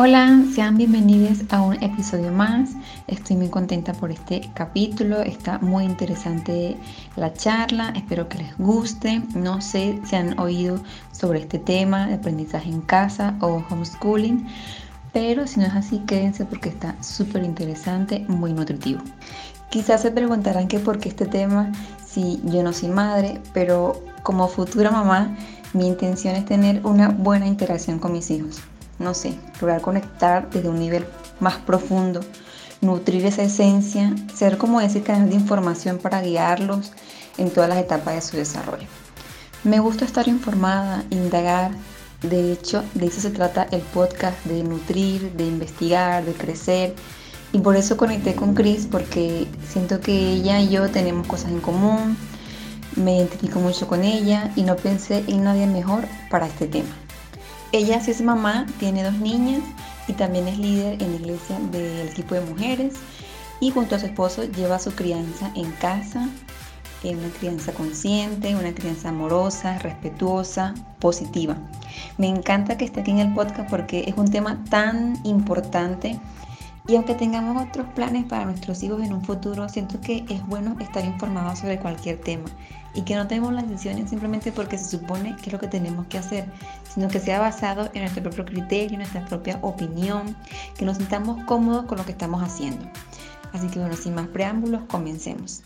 Hola, sean bienvenidos a un episodio más. Estoy muy contenta por este capítulo. Está muy interesante la charla. Espero que les guste. No sé si han oído sobre este tema de aprendizaje en casa o homeschooling. Pero si no es así, quédense porque está súper interesante, muy nutritivo. Quizás se preguntarán que por qué este tema si yo no soy madre, pero como futura mamá, mi intención es tener una buena interacción con mis hijos. No sé, lograr conectar desde un nivel más profundo, nutrir esa esencia, ser como ese canal de información para guiarlos en todas las etapas de su desarrollo. Me gusta estar informada, indagar. De hecho, de eso se trata el podcast, de nutrir, de investigar, de crecer y por eso conecté con Chris porque siento que ella y yo tenemos cosas en común, me identifico mucho con ella y no pensé en nadie mejor para este tema. Ella sí es mamá, tiene dos niñas y también es líder en la iglesia del equipo de mujeres y junto a su esposo lleva su crianza en casa, en una crianza consciente, una crianza amorosa, respetuosa, positiva. Me encanta que esté aquí en el podcast porque es un tema tan importante y aunque tengamos otros planes para nuestros hijos en un futuro, siento que es bueno estar informados sobre cualquier tema y que no tenemos las decisiones simplemente porque se supone que es lo que tenemos que hacer, sino que sea basado en nuestro propio criterio, en nuestra propia opinión, que nos sintamos cómodos con lo que estamos haciendo. Así que bueno, sin más preámbulos, comencemos.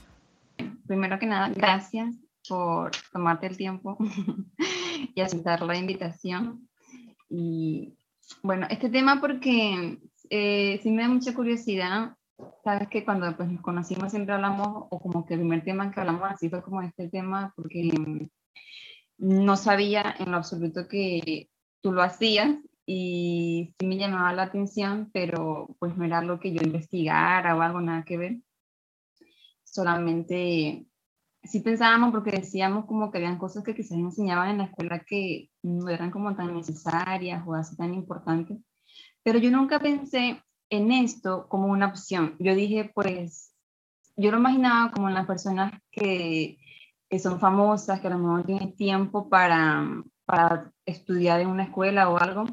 Primero que nada, gracias por tomarte el tiempo y aceptar la invitación. Y bueno, este tema porque eh, sí me da mucha curiosidad. Sabes que cuando pues, nos conocimos siempre hablamos, o como que el primer tema que hablamos así fue como este tema, porque no sabía en lo absoluto que tú lo hacías y sí me llamaba la atención, pero pues no era lo que yo investigara o algo, nada que ver. Solamente sí pensábamos porque decíamos como que habían cosas que quizás enseñaban en la escuela que no eran como tan necesarias o así tan importantes. Pero yo nunca pensé en esto como una opción. Yo dije, pues, yo lo imaginaba como las personas que, que son famosas, que a lo mejor tienen tiempo para, para estudiar en una escuela o algo.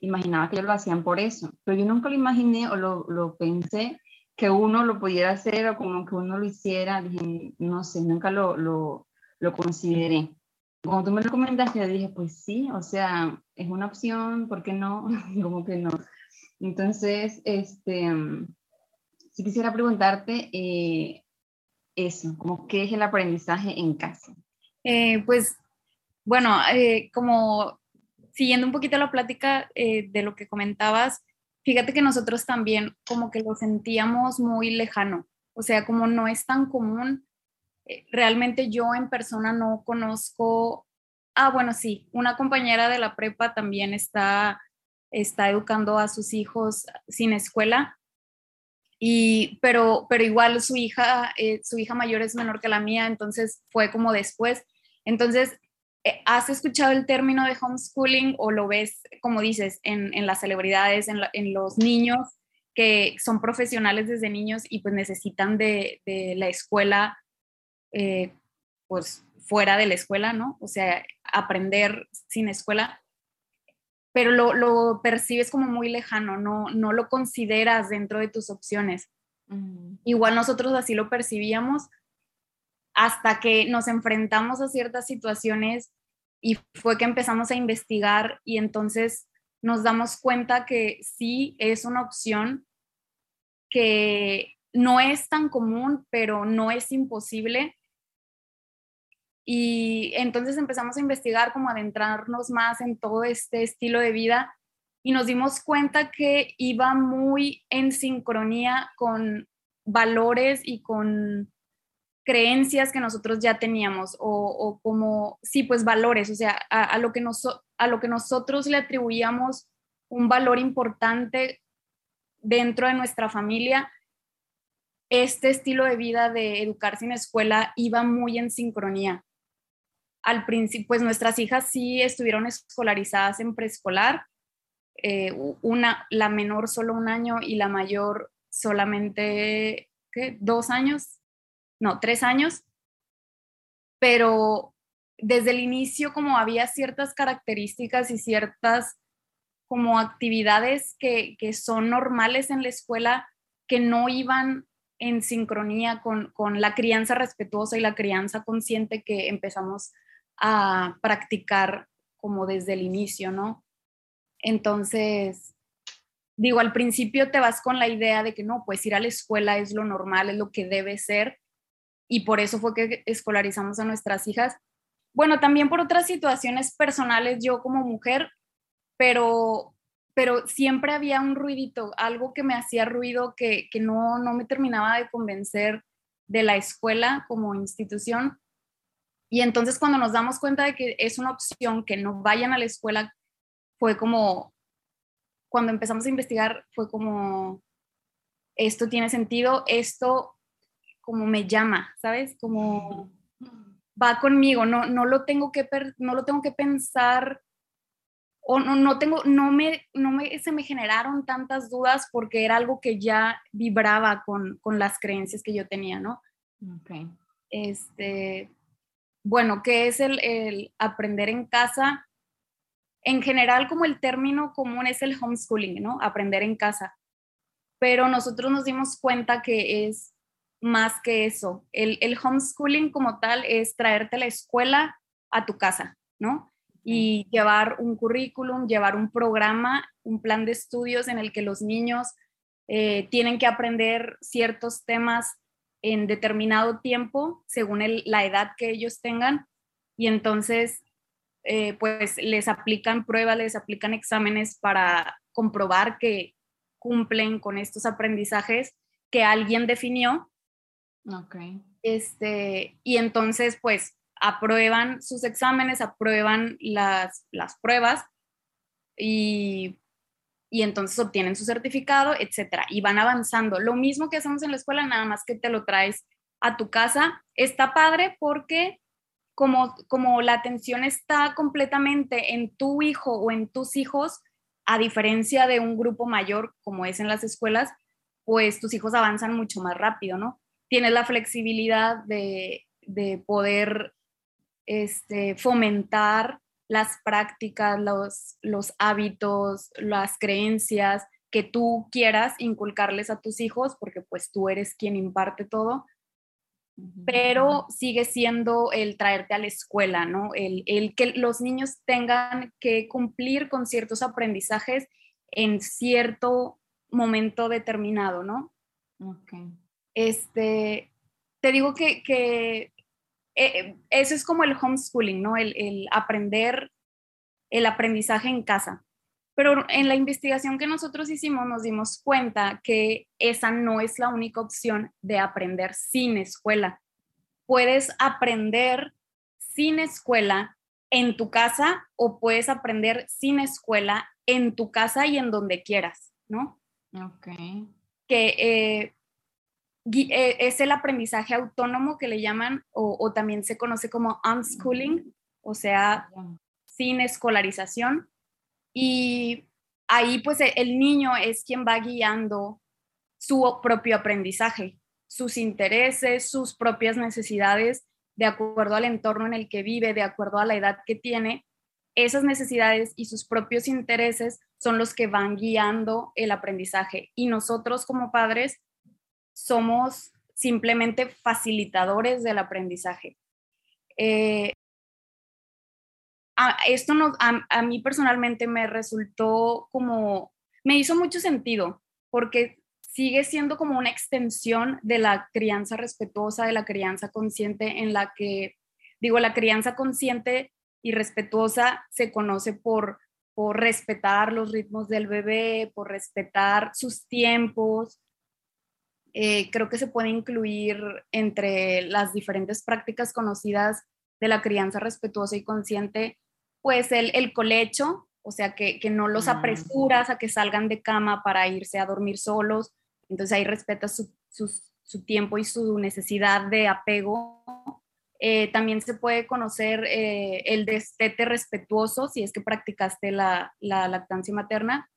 Imaginaba que ellos lo hacían por eso. Pero yo nunca lo imaginé o lo, lo pensé que uno lo pudiera hacer o como que uno lo hiciera. Dije, no sé, nunca lo, lo, lo consideré cuando tú me lo comentaste, yo dije, pues sí, o sea, es una opción, ¿por qué no? como que no. Entonces, este, sí quisiera preguntarte eh, eso, como qué es el aprendizaje en casa. Eh, pues, bueno, eh, como siguiendo un poquito la plática de lo que comentabas, fíjate que nosotros también como que lo sentíamos muy lejano, o sea, como no es tan común eh, realmente yo en persona no conozco, ah, bueno, sí, una compañera de la prepa también está, está educando a sus hijos sin escuela, y, pero, pero igual su hija, eh, su hija mayor es menor que la mía, entonces fue como después. Entonces, eh, ¿has escuchado el término de homeschooling o lo ves, como dices, en, en las celebridades, en, en, los niños que son profesionales desde niños y pues necesitan de, de la escuela eh, pues fuera de la escuela, ¿no? O sea, aprender sin escuela, pero lo, percibes como muy lejano, no, no lo consideras dentro de tus opciones. Igual nosotros así lo percibíamos hasta que nos enfrentamos a ciertas situaciones y fue que empezamos a investigar y entonces nos damos cuenta que sí es una opción que no es tan común, pero no es imposible Y entonces empezamos a investigar, como adentrarnos más en todo este estilo de vida y nos dimos cuenta que iba muy en sincronía con valores y con creencias que nosotros ya teníamos o, como, sí, pues valores, o sea, a, lo que a lo que nosotros le atribuíamos un valor importante dentro de nuestra familia, este estilo de vida de educarse en escuela iba muy en sincronía. Al principio, pues nuestras hijas sí estuvieron escolarizadas en preescolar, eh, una, la menor solo un año y la mayor solamente, ¿qué? Dos años, no, tres años, pero desde el inicio como había ciertas características y ciertas como actividades que, que son normales en la escuela que no iban en sincronía con, con, la crianza respetuosa y la crianza consciente que empezamos a practicar como desde el inicio, ¿no? Entonces, digo, al principio te vas con la idea de que no, pues ir a la escuela es lo normal, es lo que debe ser, y por eso fue que escolarizamos a nuestras hijas. Bueno, también por otras situaciones personales yo como mujer, pero, pero siempre había un ruidito, algo que me hacía ruido, que, que no, no me terminaba de convencer de la escuela como institución. Y entonces cuando nos damos cuenta de que es una opción que no vayan a la escuela, fue como, cuando empezamos a investigar, fue como, esto tiene sentido, esto como me llama, ¿sabes? Como va conmigo, no, no, lo, tengo que no lo tengo que pensar o no, no tengo, no me, no me, se me generaron tantas dudas porque era algo que ya vibraba con, con las creencias que yo tenía, ¿no? Okay. Este, bueno, ¿qué es el, el aprender en casa? en general como el término común es el homeschooling, ¿no? Aprender en casa. Pero nosotros nos dimos cuenta que es más que eso. El, homeschooling como tal es traerte la escuela a tu casa, ¿no? Y llevar un currículum, llevar un programa, un plan de estudios en el que los niños eh, tienen que aprender ciertos temas en determinado tiempo, según la edad que ellos tengan. Y entonces eh, pues les aplican pruebas, les aplican exámenes para comprobar que cumplen con estos aprendizajes que alguien definió. Okay. Este, y entonces, pues, aprueban sus exámenes, aprueban las, las pruebas y, y entonces obtienen su certificado, etcétera, y van avanzando. Lo mismo que hacemos en la escuela, nada más que te lo traes a tu casa. Está padre porque como, como la atención está completamente en tu hijo o en tus hijos, a diferencia de un grupo mayor como es en las escuelas, pues tus hijos avanzan mucho más rápido, ¿no? Tienes la flexibilidad de, poder este, fomentar las prácticas, los, los hábitos, las creencias que tú quieras inculcarles a tus hijos, porque pues tú eres quien imparte todo, pero sigue siendo el traerte a la escuela, ¿no? El, que los niños tengan que cumplir con ciertos aprendizajes en cierto momento determinado, ¿no? Ok. Este, te digo que, que eh, eso es como el homeschooling, ¿no? El, el aprender, el aprendizaje en casa. Pero en la investigación que nosotros hicimos nos dimos cuenta que esa no es la única opción de aprender sin escuela. Puedes aprender sin escuela en tu casa o puedes aprender sin escuela en tu casa y en donde quieras, ¿no? Ok. Que eh, es el aprendizaje autónomo que le llaman o, también se conoce como unschooling, o sea, sin escolarización y ahí pues e, el niño es quien va guiando su propio aprendizaje, sus intereses, sus propias necesidades, de acuerdo al entorno en el que vive, de acuerdo a la edad que tiene. Esas necesidades y sus propios intereses son los que van guiando el aprendizaje. Y nosotros como padres somos simplemente facilitadores del aprendizaje. Eh, esto no, a, mí personalmente me resultó como, me hizo mucho sentido, porque sigue siendo como una extensión de la crianza respetuosa, de la crianza consciente en la que digo, la crianza consciente y respetuosa se conoce por, por respetar los ritmos del bebé, por respetar sus tiempos. Eh, creo que se puede incluir entre las diferentes prácticas conocidas de la crianza respetuosa y consciente, pues el, el colecho, o sea, que, que no los apresuras a que salgan de cama para irse a dormir solos, entonces ahí respetas su, su, tiempo y su necesidad de apego. Eh, también se puede conocer eh, el destete respetuoso si es que practicaste la, la, lactancia materna.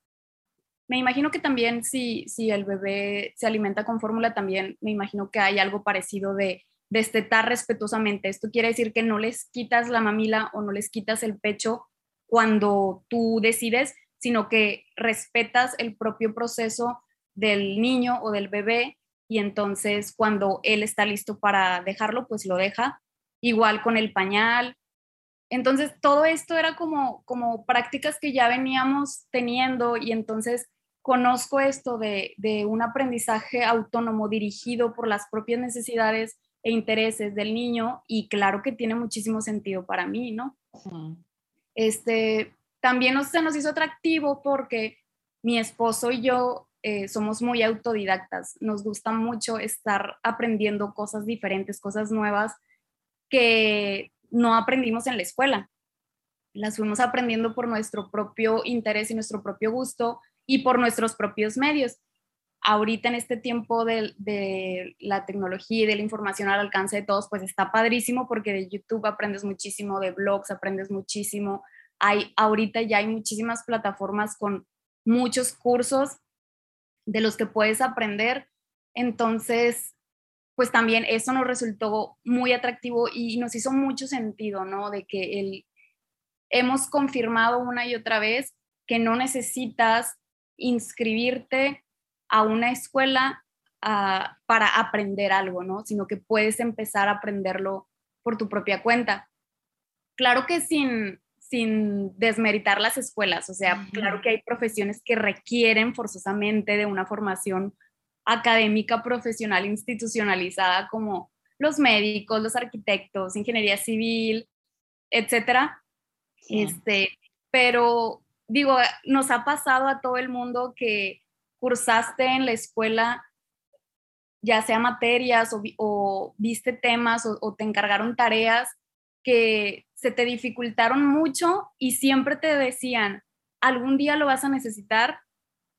Me imagino que también si, si el bebé se alimenta con fórmula, también me imagino que hay algo parecido de destetar respetuosamente. Esto quiere decir que no les quitas la mamila o no les quitas el pecho cuando tú decides, sino que respetas el propio proceso del niño o del bebé y entonces cuando él está listo para dejarlo, pues lo deja. Igual con el pañal. Entonces todo esto era como, como prácticas que ya veníamos teniendo y entonces conozco esto de, de un aprendizaje autónomo dirigido por las propias necesidades e intereses del niño y claro que tiene muchísimo sentido para mí, ¿no? Este, también se nos hizo atractivo porque mi esposo y yo eh, somos muy autodidactas, nos gusta mucho estar aprendiendo cosas diferentes, cosas nuevas que no aprendimos en la escuela. Las fuimos aprendiendo por nuestro propio interés y nuestro propio gusto y por nuestros propios medios ahorita en este tiempo de, la tecnología y de la información al alcance de todos, pues está padrísimo porque de YouTube aprendes muchísimo, de blogs aprendes muchísimo. Hay, ahorita ya hay muchísimas plataformas con muchos cursos de los que puedes aprender. Entonces, pues también eso nos resultó muy atractivo y nos hizo mucho sentido, ¿no? De que el, hemos confirmado una y otra vez que no necesitas inscribirte a una escuela ah, para aprender algo, ¿no? Sino que puedes empezar a aprenderlo por tu propia cuenta. Claro que sin, sin desmeritar las escuelas, o sea, claro que hay profesiones que requieren forzosamente de una formación académica, profesional, institucionalizada, como los médicos, los arquitectos, ingeniería civil, etcétera. Este, pero digo, nos ha pasado a todo el mundo que cursaste en la escuela, ya sea materias o, viste temas o, te encargaron tareas que se te dificultaron mucho y siempre te decían, algún día lo vas a necesitar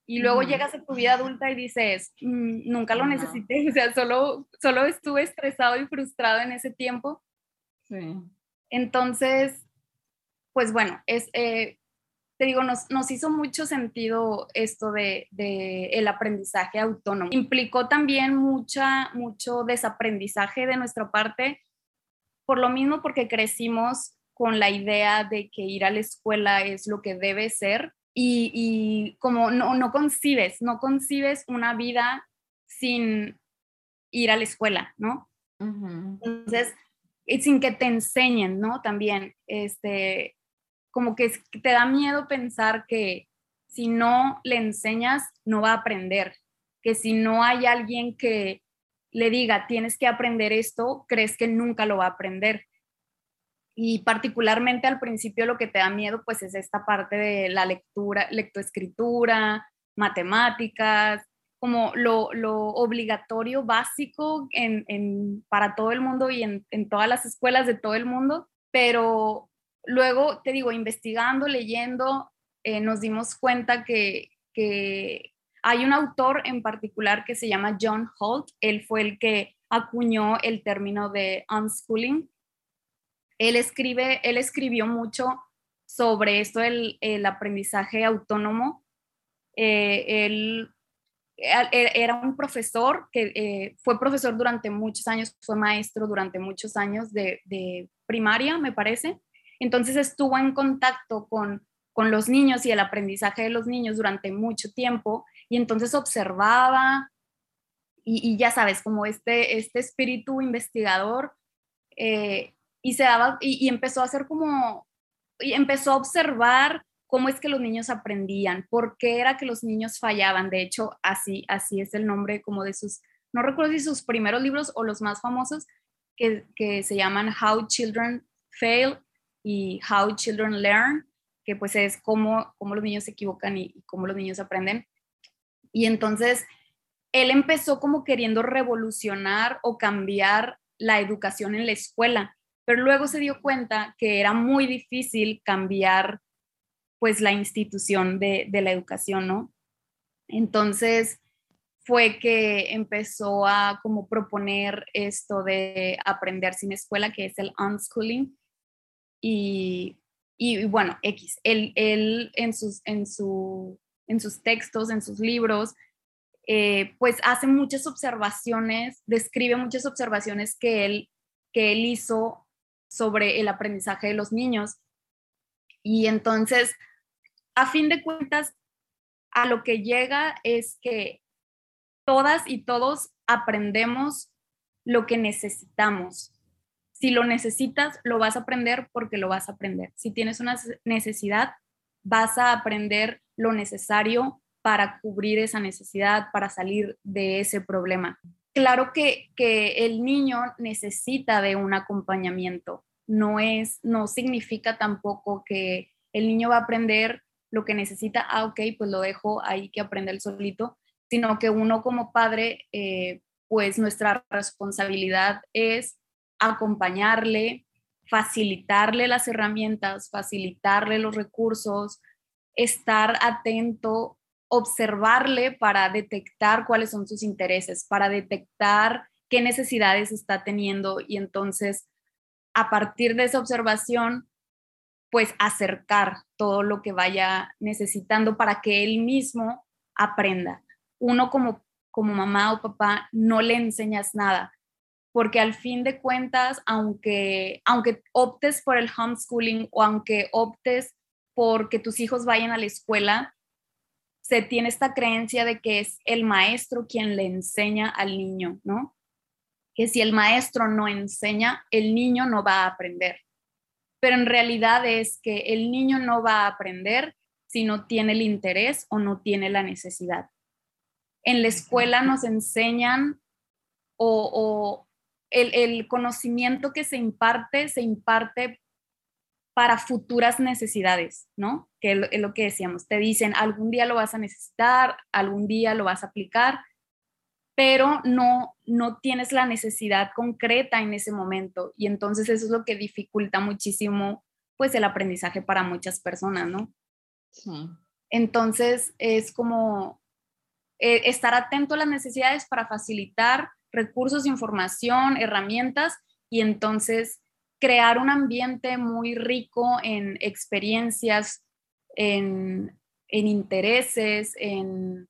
y luego llegas a tu vida adulta y dices, mm, nunca lo necesité, o sea, solo, solo estuve estresado y frustrado en ese tiempo. Entonces, pues bueno, es, eh, te digo, nos, nos hizo mucho sentido esto de, de, el aprendizaje autónomo. Implicó también mucha, mucho desaprendizaje de nuestra parte, por lo mismo porque crecimos con la idea de que ir a la escuela es lo que debe ser y, y como no, no concibes, no concibes una vida sin ir a la escuela, ¿no? Entonces, y sin que te enseñen, ¿no? También, este, como que te da miedo pensar que si no le enseñas, no va a aprender, que si no hay alguien que le diga, tienes que aprender esto, crees que nunca lo va a aprender. Y particularmente al principio lo que te da miedo, pues es esta parte de la lectura, lectoescritura, matemáticas, como lo, obligatorio básico para todo el mundo y en, en todas las escuelas de todo el mundo, pero Luego, te digo, investigando, leyendo, eh, nos dimos cuenta que, hay un autor en particular que se llama John Holt. Él fue el que acuñó el término de unschooling. Él, escribe, él escribió mucho sobre esto, el, aprendizaje autónomo. Eh, él era un profesor que eh, fue profesor durante muchos años, fue maestro durante muchos años de, de primaria, me parece. Entonces estuvo en contacto con, los niños y el aprendizaje de los niños durante mucho tiempo y entonces observaba y, ya sabes, como este, este espíritu investigador eh, y se daba y, empezó a hacer como, empezó a observar cómo es que los niños aprendían, por qué era que los niños fallaban. De hecho, así, así es el nombre como de sus, no recuerdo si sus primeros libros o los más famosos, que, que se llaman How Children Fail y How Children Learn, que pues es cómo, cómo los niños se equivocan y, y cómo los niños aprenden. Y entonces él empezó como queriendo revolucionar o cambiar la educación en la escuela, pero luego se dio cuenta que era muy difícil cambiar pues la institución de, la educación, ¿no? Entonces fue que empezó a como proponer esto de aprender sin escuela, que es el unschooling. Y, bueno, X, él, él en, sus, en, su, en sus textos, en sus libros, eh, pues hace muchas observaciones, describe muchas observaciones que él, que él hizo sobre el aprendizaje de los niños. Y entonces, a fin de cuentas, a lo que llega es que todas y todos aprendemos lo que necesitamos. Si lo necesitas, lo vas a aprender porque lo vas a aprender. Si tienes una necesidad, vas a aprender lo necesario para cubrir esa necesidad, para salir de ese problema. Claro que, que el niño necesita de un acompañamiento, no es, no significa tampoco que el niño va a aprender lo que necesita, ah, ok, pues lo dejo ahí que aprenda el solito, sino que uno como padre, eh, pues nuestra responsabilidad es acompañarle, facilitarle las herramientas, facilitarle los recursos, estar atento observarle para detectar cuáles son sus intereses, para detectar qué necesidades está teniendo y entonces a partir de esa observación, pues acercar todo lo que vaya necesitando para que él mismo aprenda. Uno como, como mamá o papá no le enseñas nada, porque al fin de cuentas, aunque, aunque optes por el homeschooling o aunque optes por que tus hijos vayan a la escuela, se tiene esta creencia de que es el maestro quien le enseña al niño, ¿no? Que si el maestro no enseña, el niño no va a aprender. Pero en realidad es que el niño no va a aprender si no tiene el interés o no tiene la necesidad. En la escuela nos enseñan o, el, el conocimiento que se imparte se imparte para futuras necesidades, ¿no? Que es lo que decíamos, te dicen, algún día lo vas a necesitar, algún día lo vas a aplicar, pero no, no tienes la necesidad concreta en ese momento y entonces eso es lo que dificulta muchísimo pues el aprendizaje para muchas personas, ¿no? Sí. Entonces es como eh, estar atento a las necesidades para facilitar recursos, información, herramientas y entonces crear un ambiente muy rico en experiencias, en, intereses, en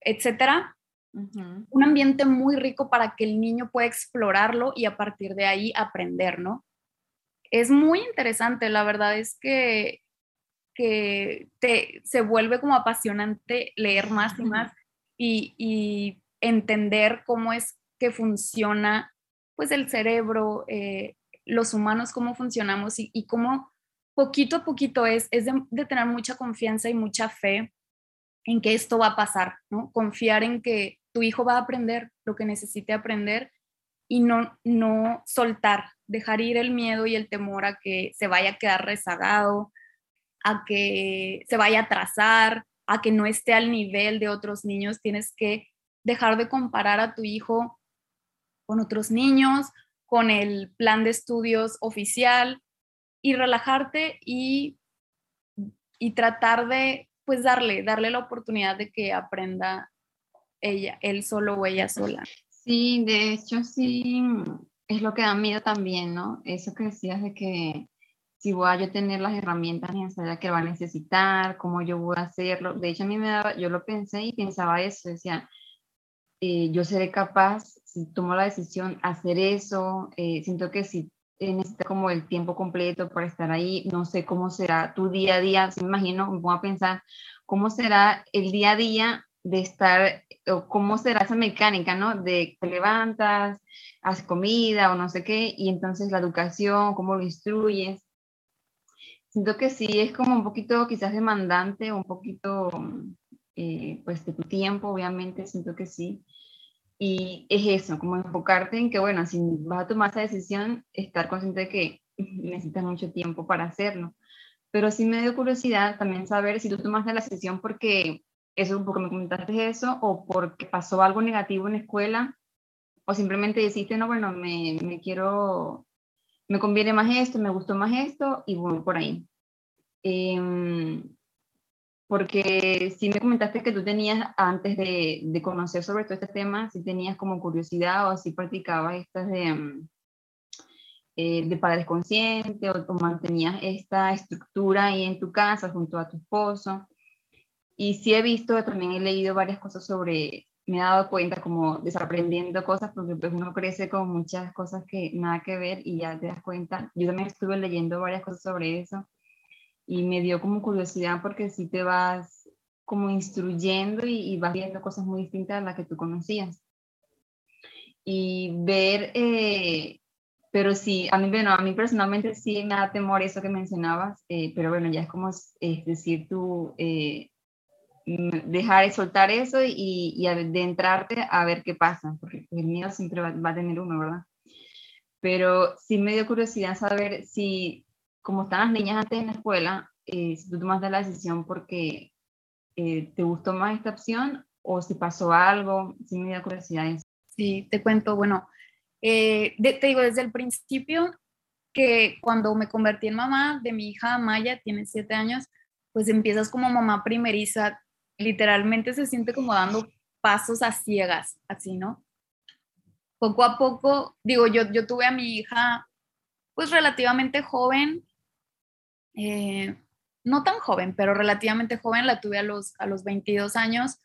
etcétera. Un ambiente muy rico para que el niño pueda explorarlo y a partir de ahí aprender, ¿no? Es muy interesante, la verdad es que, que te, se vuelve como apasionante leer más y más y, entender cómo es que funciona pues el cerebro, eh, los humanos, cómo funcionamos y, cómo poquito a poquito es, es de, tener mucha confianza y mucha fe en que esto va a pasar, ¿no? Confiar en que tu hijo va a aprender lo que necesite aprender y no, no soltar, dejar ir el miedo y el temor a que se vaya a quedar rezagado, a que se vaya a atrasar, a que no esté al nivel de otros niños. Tienes que dejar de comparar a tu hijo con otros niños con el plan de estudios oficial y relajarte y, y tratar de, pues, darle, darle la oportunidad de que aprenda ella, él solo o ella sola. Sí, de hecho sí, es lo que da miedo también, ¿no? Eso que decías de que si voy a yo tener las herramientas necesarias que va a necesitar, cómo yo voy a hacerlo. De hecho, a mí me daba, yo lo pensé y pensaba eso, decía, eh, yo seré capaz si tomo la decisión hacer eso, eh, siento que si necesita como el tiempo completo para estar ahí, no sé cómo será tu día a día, si me imagino, me pongo a pensar cómo será el día a día de estar, o cómo será esa mecánica, ¿no? De te levantas, haces comida o no sé qué, y entonces la educación, cómo lo instruyes. Siento que sí, es como un poquito quizás demandante, un poquito, eh, pues de tu tiempo, obviamente, siento que sí Y es eso, como enfocarte en que, bueno, si vas a tomar esa decisión, estar consciente de que necesitas mucho tiempo para hacerlo. Pero sí me dio curiosidad también saber si tú tomaste la decisión porque eso, porque me comentaste eso, o porque pasó algo negativo en la escuela, o simplemente deciste, no, bueno, me, me quiero, me conviene más esto, me gustó más esto, y voy por ahí. Eh, porque sí me comentaste que tú tenías, antes de, de, conocer sobre todo este tema, si tenías como curiosidad o si practicabas estas de, mm, eh, de padres conscientes o, o, mantenías esta estructura ahí en tu casa junto a tu esposo. Y sí he visto, también he leído varias cosas sobre, me he dado cuenta como desaprendiendo cosas, porque pues uno crece con muchas cosas que nada que ver y ya te das cuenta. Yo también estuve leyendo varias cosas sobre eso y me dio como curiosidad porque sí te vas como instruyendo y, y vas viendo cosas muy distintas a las que tú conocías. Y ver, eh, pero sí, a mí, bueno, a mí personalmente sí me da temor eso que mencionabas, eh, pero bueno, ya es como, es decir, tú eh, dejar y soltar eso y, y adentrarte a ver qué pasa, porque el miedo siempre va, va, a tener uno, ¿verdad? Pero sí me dio curiosidad saber si como están las niñas antes en la escuela, eh, si tú tomaste la decisión porque eh, te gustó más esta opción o si pasó algo, si me da curiosidad. Sí, te cuento, bueno, eh, te digo desde el principio que cuando me convertí en mamá de mi hija Maya, tiene siete años, pues empiezas como mamá primeriza, literalmente se siente como dando pasos a ciegas, así, ¿no? Poco a poco, digo, yo, yo tuve a mi hija pues relativamente joven, eh, no tan joven, pero relativamente joven, la tuve a los, a los 22 años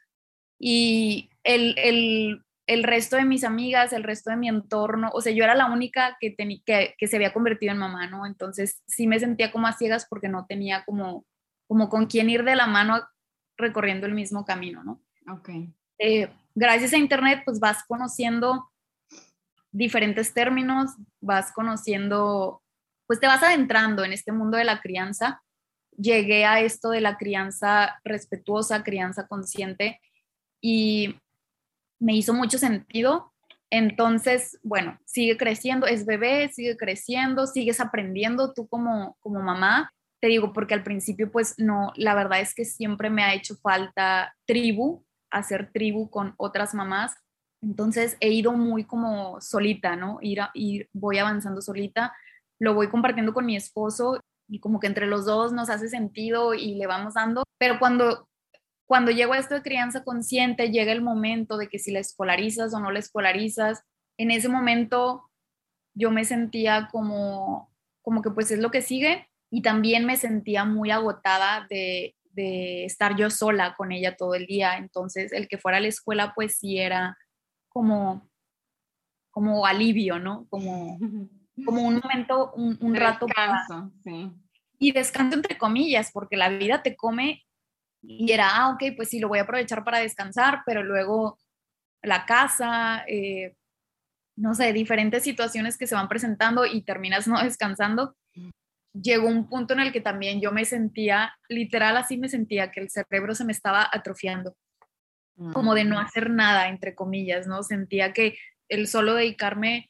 y el, el, el, resto de mis amigas, el resto de mi entorno, o sea, yo era la única que, que, que, se había convertido en mamá, ¿no? Entonces sí me sentía como a ciegas porque no tenía como, como con quién ir de la mano recorriendo el mismo camino, ¿no? Ok. Eh, gracias a Internet, pues vas conociendo diferentes términos, vas conociendo pues te vas adentrando en este mundo de la crianza. Llegué a esto de la crianza respetuosa, crianza consciente y me hizo mucho sentido. Entonces, bueno, sigue creciendo, es bebé, sigue creciendo, sigues aprendiendo tú como, como mamá. Te digo, porque al principio, pues no, la verdad es que siempre me ha hecho falta tribu, hacer tribu con otras mamás. Entonces he ido muy como solita, ¿no? Ir, ir voy avanzando solita lo voy compartiendo con mi esposo y como que entre los dos nos hace sentido y le vamos dando, pero cuando cuando llego a esto de crianza consciente, llega el momento de que si la escolarizas o no la escolarizas, en ese momento yo me sentía como, como que pues es lo que sigue y también me sentía muy agotada de, de estar yo sola con ella todo el día. Entonces, el que fuera a la escuela pues sí era como, como alivio, ¿no? Como como un momento, un, un rato. Descanso, sí. Y descanso entre comillas, porque la vida te come y era, ah, ok, pues sí, lo voy a aprovechar para descansar, pero luego la casa, eh, no sé, diferentes situaciones que se van presentando y terminas no descansando. Llegó un punto en el que también yo me sentía, literal así me sentía, que el cerebro se me estaba atrofiando, como de no mm. hacer nada, entre comillas, ¿no? Sentía que el solo dedicarme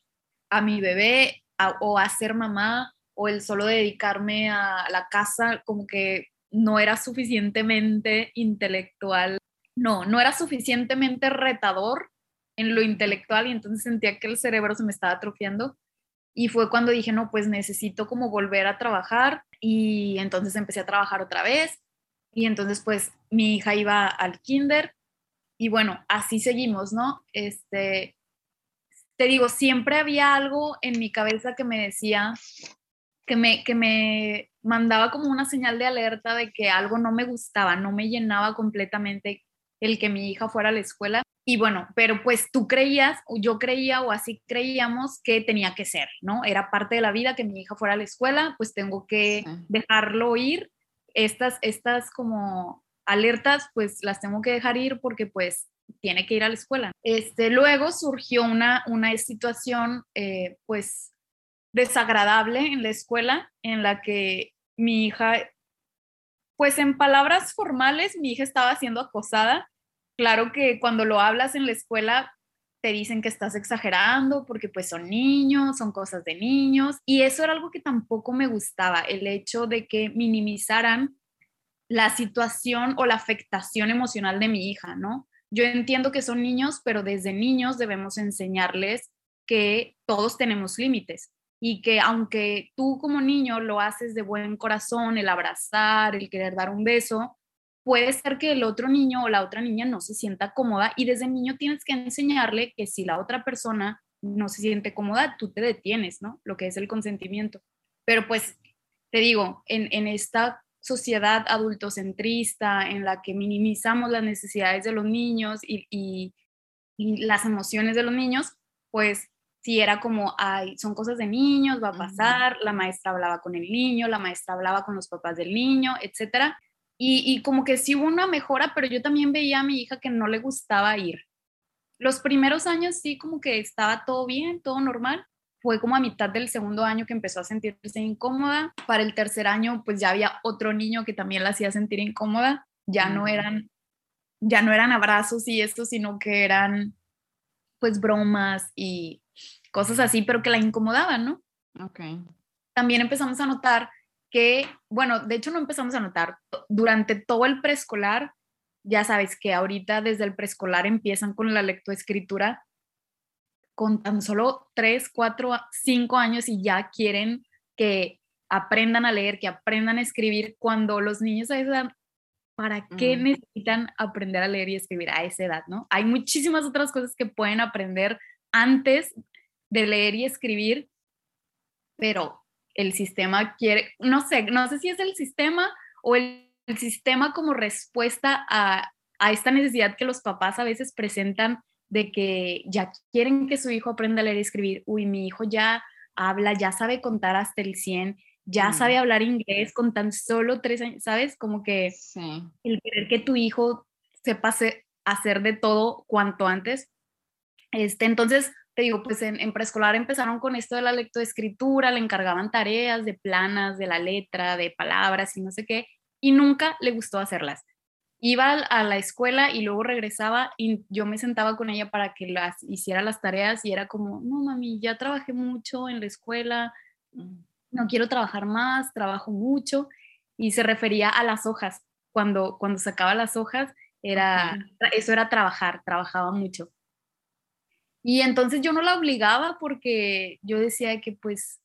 a mi bebé o a ser mamá o el solo dedicarme a la casa, como que no era suficientemente intelectual, no, no era suficientemente retador en lo intelectual y entonces sentía que el cerebro se me estaba atrofiando. Y fue cuando dije, no, pues necesito como volver a trabajar y entonces empecé a trabajar otra vez. Y entonces pues mi hija iba al kinder y bueno, así seguimos, ¿no? Este, te digo, siempre había algo en mi cabeza que me decía, que me, que me mandaba como una señal de alerta de que algo no me gustaba, no me llenaba completamente el que mi hija fuera a la escuela. Y bueno, pero pues tú creías, o yo creía, o así creíamos que tenía que ser, ¿no? Era parte de la vida que mi hija fuera a la escuela, pues tengo que dejarlo ir. Estas, estas como alertas, pues las tengo que dejar ir porque pues tiene que ir a la escuela. Este, luego surgió una, una situación, eh, pues, desagradable en la escuela, en la que mi hija, pues en palabras formales, mi hija estaba siendo acosada. Claro que cuando lo hablas en la escuela, te dicen que estás exagerando porque pues son niños, son cosas de niños. Y eso era algo que tampoco me gustaba, el hecho de que minimizaran la situación o la afectación emocional de mi hija, ¿no? Yo entiendo que son niños, pero desde niños debemos enseñarles que todos tenemos límites y que aunque tú como niño lo haces de buen corazón, el abrazar, el querer dar un beso, puede ser que el otro niño o la otra niña no se sienta cómoda y desde niño tienes que enseñarle que si la otra persona no se siente cómoda, tú te detienes, ¿no? Lo que es el consentimiento. Pero pues, te digo, en, esta sociedad adultocentrista en la que minimizamos las necesidades de los niños y, y, las emociones de los niños, pues si era como, ay, son cosas de niños, va a pasar, la maestra hablaba con el niño, la maestra hablaba con los papás del niño, etcétera y, como que sí hubo una mejora, pero yo también veía a mi hija que no le gustaba ir. Los primeros años sí como que estaba todo bien, todo normal. Fue como a mitad del segundo año que empezó a sentirse incómoda. Para el tercer año pues ya había otro niño que también la hacía sentir incómoda. Ya no eran ya no eran abrazos y esto, sino que eran pues bromas y cosas así, pero que la incomodaban, ¿no? Ok. También empezamos a notar que, bueno, de hecho no empezamos a notar, durante todo el preescolar, ya sabes que ahorita desde el preescolar empiezan con la lectoescritura con tan solo 3, 4, 5 años y ya quieren que aprendan a leer, que aprendan a escribir, cuando los niños a esa edad, ¿para qué mm. necesitan aprender a leer y escribir a esa edad, no? Hay muchísimas otras cosas que pueden aprender antes de leer y escribir, pero el sistema quiere, no sé, no sé si es el sistema o el, sistema como respuesta a, esta necesidad que los papás a veces presentan de que ya quieren que su hijo aprenda a leer y escribir. Uy, mi hijo ya habla, ya sabe contar hasta el 100, ya mm. sabe hablar inglés con tan solo tres años, ¿sabes? Como que el querer que tu hijo sepa hacer de todo cuanto antes. Este, entonces, te digo, pues en, preescolar empezaron con esto de la lectoescritura, le encargaban tareas de planas, de la letra, de palabras y no sé qué, y nunca le gustó hacerlas. Iba a la escuela y luego regresaba y yo me sentaba con ella para que las hiciera las tareas y era como, no mami, ya trabajé mucho en la escuela, no quiero trabajar más, trabajo mucho. Y se refería a las hojas. Cuando, cuando sacaba las hojas, era, eso era trabajar, trabajaba mucho. Y entonces yo no la obligaba porque yo decía que pues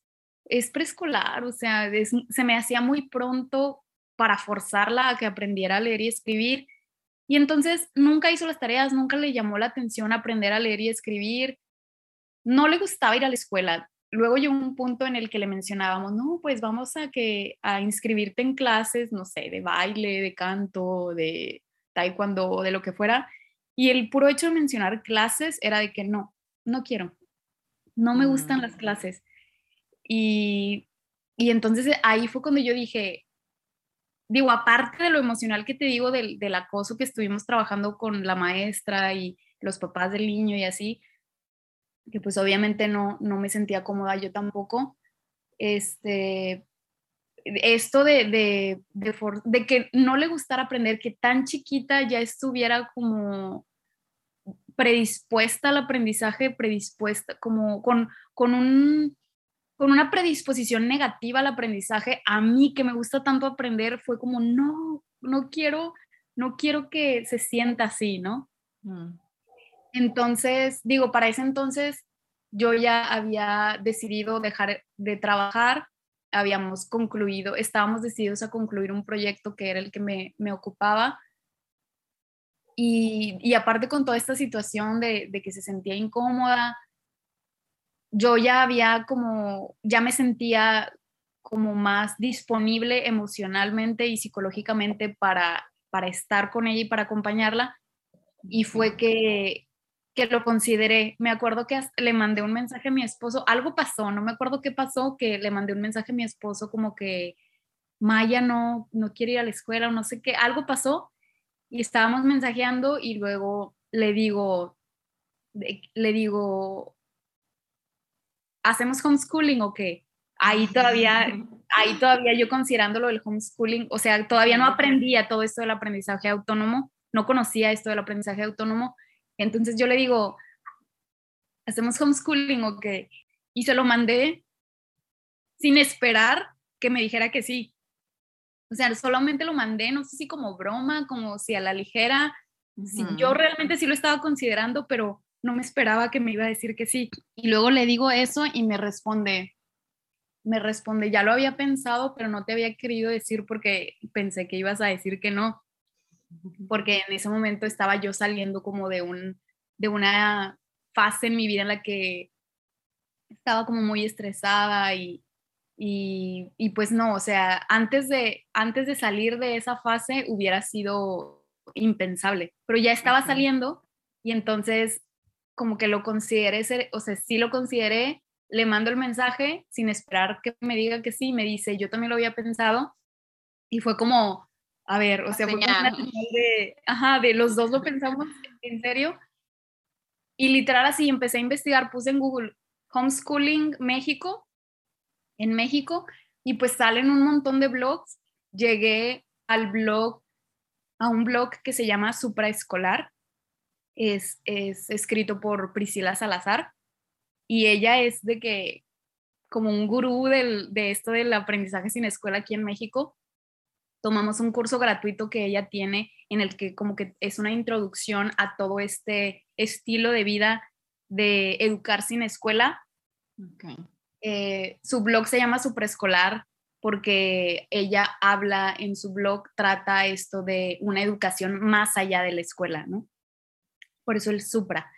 es preescolar, o sea, se me hacía muy pronto para forzarla a que aprendiera a leer y escribir. Y entonces nunca hizo las tareas, nunca le llamó la atención aprender a leer y escribir. No le gustaba ir a la escuela. Luego llegó un punto en el que le mencionábamos, no, pues vamos a que a inscribirte en clases, no sé, de baile, de canto, de taekwondo, de lo que fuera. Y el puro hecho de mencionar clases era de que no, no quiero, no me gustan las mm. clases. Y, entonces eh, ahí fue cuando yo dije, digo, aparte de lo emocional que te digo del, del, acoso que estuvimos trabajando con la maestra y los papás del niño y así, que pues obviamente no, no me sentía cómoda yo tampoco, este, esto de, de, de, que no le gustara aprender, que tan chiquita ya estuviera como predispuesta al aprendizaje, predispuesta como con, con, un, con una predisposición negativa al aprendizaje, a mí que me gusta tanto aprender, fue como, no, no quiero, no quiero que se sienta así, ¿no? Mm. Entonces, digo, para ese entonces yo ya había decidido dejar de trabajar habíamos concluido, estábamos decididos a concluir un proyecto que era el que me, me ocupaba. Y, y, aparte con toda esta situación de, de, que se sentía incómoda, yo ya había como, ya me sentía como más disponible emocionalmente y psicológicamente para, para estar con ella y para acompañarla. Y fue que, que lo consideré. Me acuerdo que le mandé un mensaje a mi esposo, algo pasó, no me acuerdo qué pasó, que le mandé un mensaje a mi esposo como que Maya no, no quiere ir a la escuela o no sé qué, algo pasó y estábamos mensajeando y luego le digo, le digo, ¿hacemos homeschooling o qué? Ahí todavía, ahí todavía yo considerándolo del homeschooling, o sea, todavía no aprendía todo esto del aprendizaje autónomo, no conocía esto del aprendizaje autónomo entonces yo le digo, ¿hacemos homeschooling o qué? Y se lo mandé sin esperar que me dijera que sí. O sea, solamente lo mandé, no sé si como broma, como si a la ligera. yo realmente sí lo estaba considerando, pero no me esperaba que me iba a decir que sí. Y luego le digo eso y me responde, me responde, ya lo había pensado, pero no te había querido decir porque pensé que ibas a decir que no. Porque en ese momento estaba yo saliendo como de, un, de una fase en mi vida en la que estaba como muy estresada y, y, y, pues no, o sea, antes de, antes de salir de esa fase hubiera sido impensable, pero ya estaba saliendo y entonces como que lo consideré, o sea, sí lo consideré, le mando el mensaje sin esperar que me diga que sí, me dice, yo también lo había pensado y fue como, a ver, o sea, fue una de, ajá, de los dos lo pensamos en serio. Y literal así empecé a investigar, puse en Google Homeschooling México en México y pues salen un montón de blogs. Llegué al blog, a un blog que se llama Supraescolar, es, es escrito por Priscila Salazar y ella es de que como un gurú del, de esto del aprendizaje sin escuela aquí en México. Tomamos un curso gratuito que ella tiene en el que como que es una introducción a todo este estilo de vida de educar sin escuela. Okay. Eh, su blog se llama Su Preescolar porque ella habla en su blog, trata esto de una educación más allá de la escuela, ¿no? Por eso el Supra.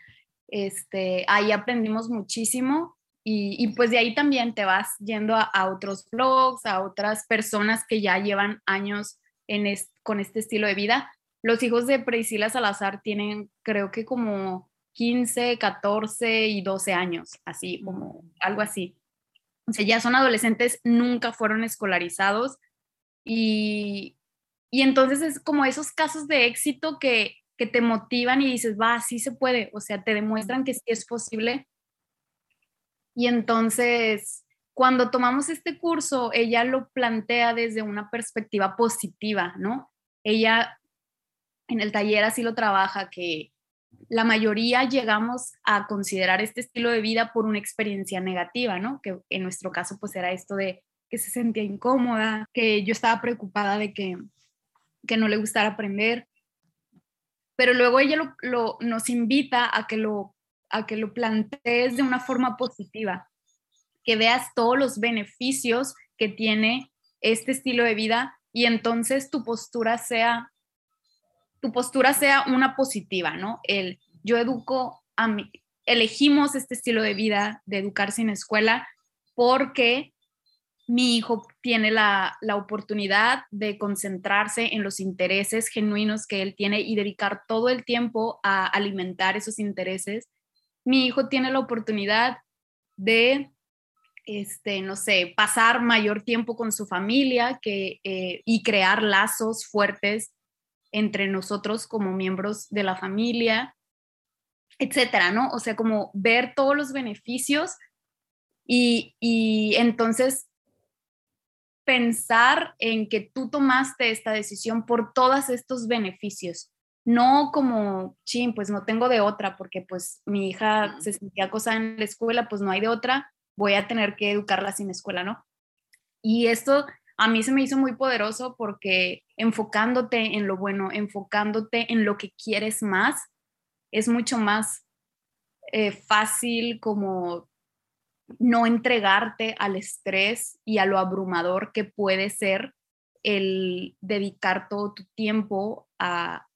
Este, ahí aprendimos muchísimo y, pues de ahí también te vas yendo a, otros blogs, a otras personas que ya llevan años en con este estilo de vida. Los hijos de Priscila Salazar tienen creo que como 15, 14 y 12 años, así como algo así o sea, ya son adolescentes, nunca fueron escolarizados y, y entonces es como esos casos de éxito que, que te motivan y dices, va, sí se puede, o sea, te demuestran que sí es posible. Y entonces, cuando tomamos este curso, ella lo plantea desde una perspectiva positiva, ¿no? Ella en el taller así lo trabaja, que la mayoría llegamos a considerar este estilo de vida por una experiencia negativa, ¿no? Que en nuestro caso pues era esto de que se sentía incómoda, que yo estaba preocupada de que, que no le gustara aprender. Pero luego ella lo, nos invita a que lo, a que lo plantees de una forma positiva, que veas todos los beneficios que tiene este estilo de vida y entonces tu postura sea tu postura sea una positiva, ¿no? El yo educo a mi, elegimos este estilo de vida de educarse en escuela porque mi hijo tiene la, la, oportunidad de concentrarse en los intereses genuinos que él tiene y dedicar todo el tiempo a alimentar esos intereses. Mi hijo tiene la oportunidad de, este, no sé, pasar mayor tiempo con su familia que, eh, y crear lazos fuertes entre nosotros como miembros de la familia, etcétera, ¿no? O sea, como ver todos los beneficios y, y entonces pensar en que tú tomaste esta decisión por todos estos beneficios, no como, ching, pues no tengo de otra, porque pues mi hija se sentía acosada en la escuela, pues no hay de otra, voy a tener que educarla sin escuela, ¿no? Y esto a mí se me hizo muy poderoso porque enfocándote en lo bueno, enfocándote en lo que quieres más, es mucho más eh, fácil como no entregarte al estrés y a lo abrumador que puede ser el dedicar todo tu tiempo a,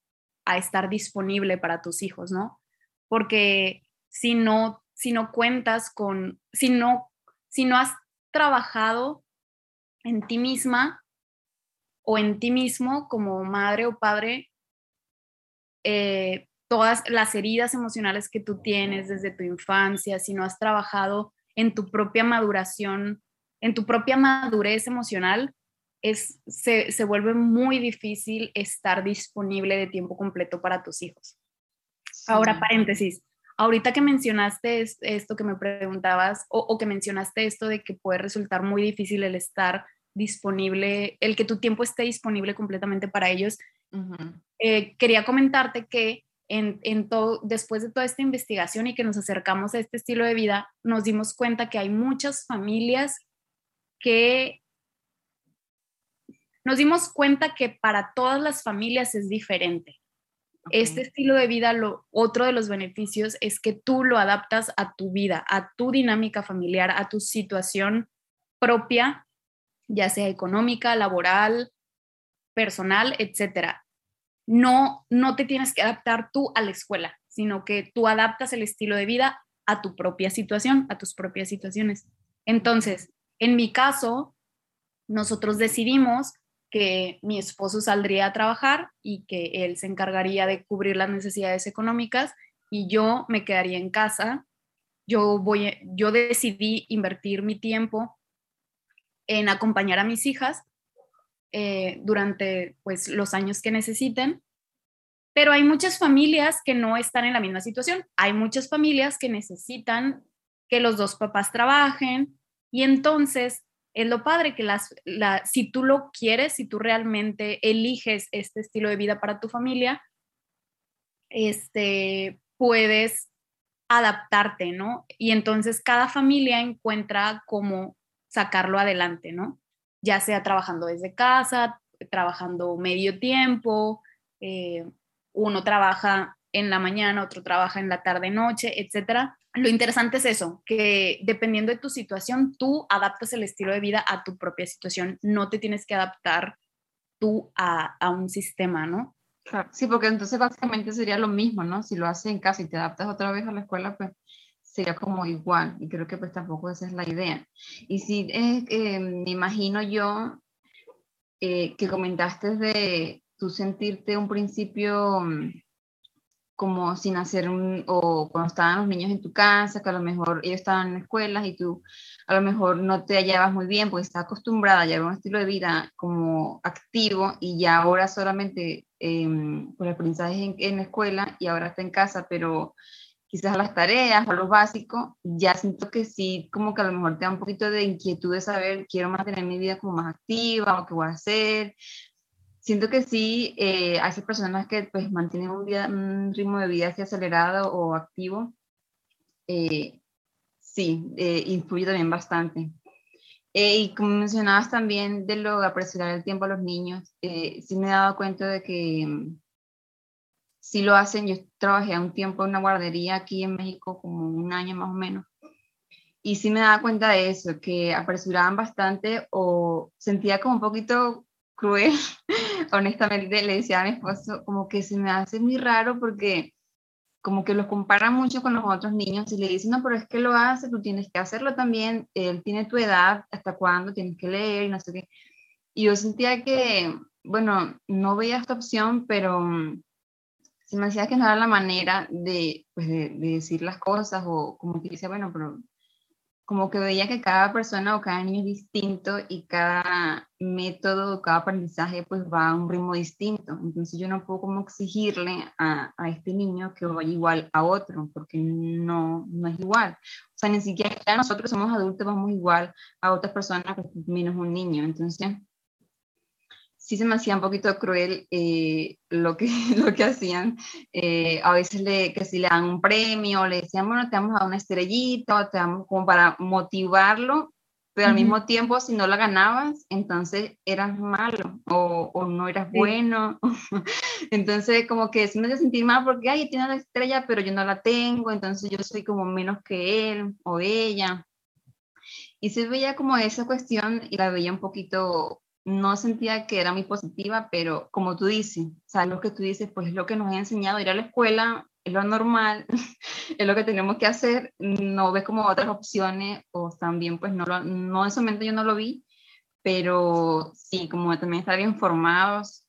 a estar disponible para tus hijos, ¿no? Porque si no, si no cuentas con, si no, si no has trabajado en ti misma o en ti mismo como madre o padre eh, todas las heridas emocionales que tú tienes desde tu infancia, si no has trabajado en tu propia maduración, en tu propia madurez emocional, es, se, se vuelve muy difícil estar disponible de tiempo completo para tus hijos. Ahora, paréntesis, ahorita que mencionaste esto que me preguntabas o, o, que mencionaste esto de que puede resultar muy difícil el estar disponible, el que tu tiempo esté disponible completamente para ellos. Eh, quería comentarte que en, en todo, después de toda esta investigación y que nos acercamos a este estilo de vida, nos dimos cuenta que hay muchas familias que nos dimos cuenta que para todas las familias es diferente. Este estilo de vida, lo, otro de los beneficios es que tú lo adaptas a tu vida, a tu dinámica familiar, a tu situación propia, ya sea económica, laboral, personal, etcétera. No, no te tienes que adaptar tú a la escuela, sino que tú adaptas el estilo de vida a tu propia situación, a tus propias situaciones. Entonces, en mi caso, nosotros decidimos que mi esposo saldría a trabajar y que él se encargaría de cubrir las necesidades económicas y yo me quedaría en casa. Yo, voy, yo decidí invertir mi tiempo en acompañar a mis hijas eh, durante pues, los años que necesiten. Pero hay muchas familias que no están en la misma situación. Hay muchas familias que necesitan que los dos papás trabajen y entonces es lo padre que las, si tú lo quieres, si tú realmente eliges este estilo de vida para tu familia, este, puedes adaptarte, ¿no? Y entonces cada familia encuentra cómo sacarlo adelante, ¿no? Ya sea trabajando desde casa, trabajando medio tiempo, eh, uno trabaja en la mañana, otro trabaja en la tarde, noche, etcétera lo interesante es eso, que dependiendo de tu situación, tú adaptas el estilo de vida a tu propia situación, no te tienes que adaptar tú a, un sistema, ¿no? sí, porque entonces básicamente sería lo mismo, ¿no? Si lo haces en casa y te adaptas otra vez a la escuela, pues sería como igual, y creo que pues tampoco esa es la idea. Y sí, eh, me imagino yo eh, que comentaste de tú sentirte un principio mm, como sin hacer un, o cuando estaban los niños en tu casa, que a lo mejor ellos estaban en escuelas y tú a lo mejor no te hallabas muy bien porque estás acostumbrada a llevar un estilo de vida como activo y ya ahora solamente eh, pues el aprendizaje en, en la escuela y ahora está en casa, pero quizás las tareas o los básicos, ya siento que sí, como que a lo mejor te da un poquito de inquietud de saber, quiero mantener mi vida como más activa o qué voy a hacer, siento que sí, eh, hay personas que pues mantienen un, ritmo de vida así acelerado o activo, eh, sí, eh, influye también bastante. Eh, y como mencionabas también de lo de apresurar el tiempo a los niños, sí me he dado cuenta de que sí lo hacen. Yo trabajé un tiempo en una guardería aquí en México, como un año más o menos, y sí me daba cuenta de eso, que apresuraban bastante o sentía como un poquito cruel, honestamente le decía a mi esposo, como que se me hace muy raro porque como que los compara mucho con los otros niños y le dicen, no, pero es que lo hace, tú tienes que hacerlo también, él tiene tu edad, hasta cuándo tienes que leer y no sé qué. Y yo sentía que, bueno, no veía esta opción, pero se me hacía que no era la manera de, pues, de, de decir las cosas o como que decía, bueno, pero como que veía que cada persona o cada niño es distinto y cada método, cada aprendizaje pues va a un ritmo distinto. Entonces yo no puedo como exigirle a, a este niño que vaya igual a otro, porque no, no es igual. O sea, ni siquiera nosotros somos adultos, vamos igual a otras personas, menos un niño. Entonces, sí se me hacía un poquito cruel eh, lo, que, lo que hacían. Eh, a veces le, que si le dan un premio, le decían, bueno, te damos a una estrellita, te damos como para motivarlo, pero al mismo tiempo, si no la ganabas, entonces eras malo o, o no eras bueno. entonces, como que sí me hacía sentir mal porque, ay, tiene la estrella, pero yo no la tengo, entonces yo soy como menos que él o ella. Y se veía como esa cuestión y la veía un poquito no sentía que era muy positiva, pero como tú dices, o lo que tú dices, pues es lo que nos ha enseñado, ir a la escuela es lo normal, es lo que tenemos que hacer, no ves como otras opciones, o también pues no, lo, no en ese momento yo no lo vi, pero sí, como también estar informados,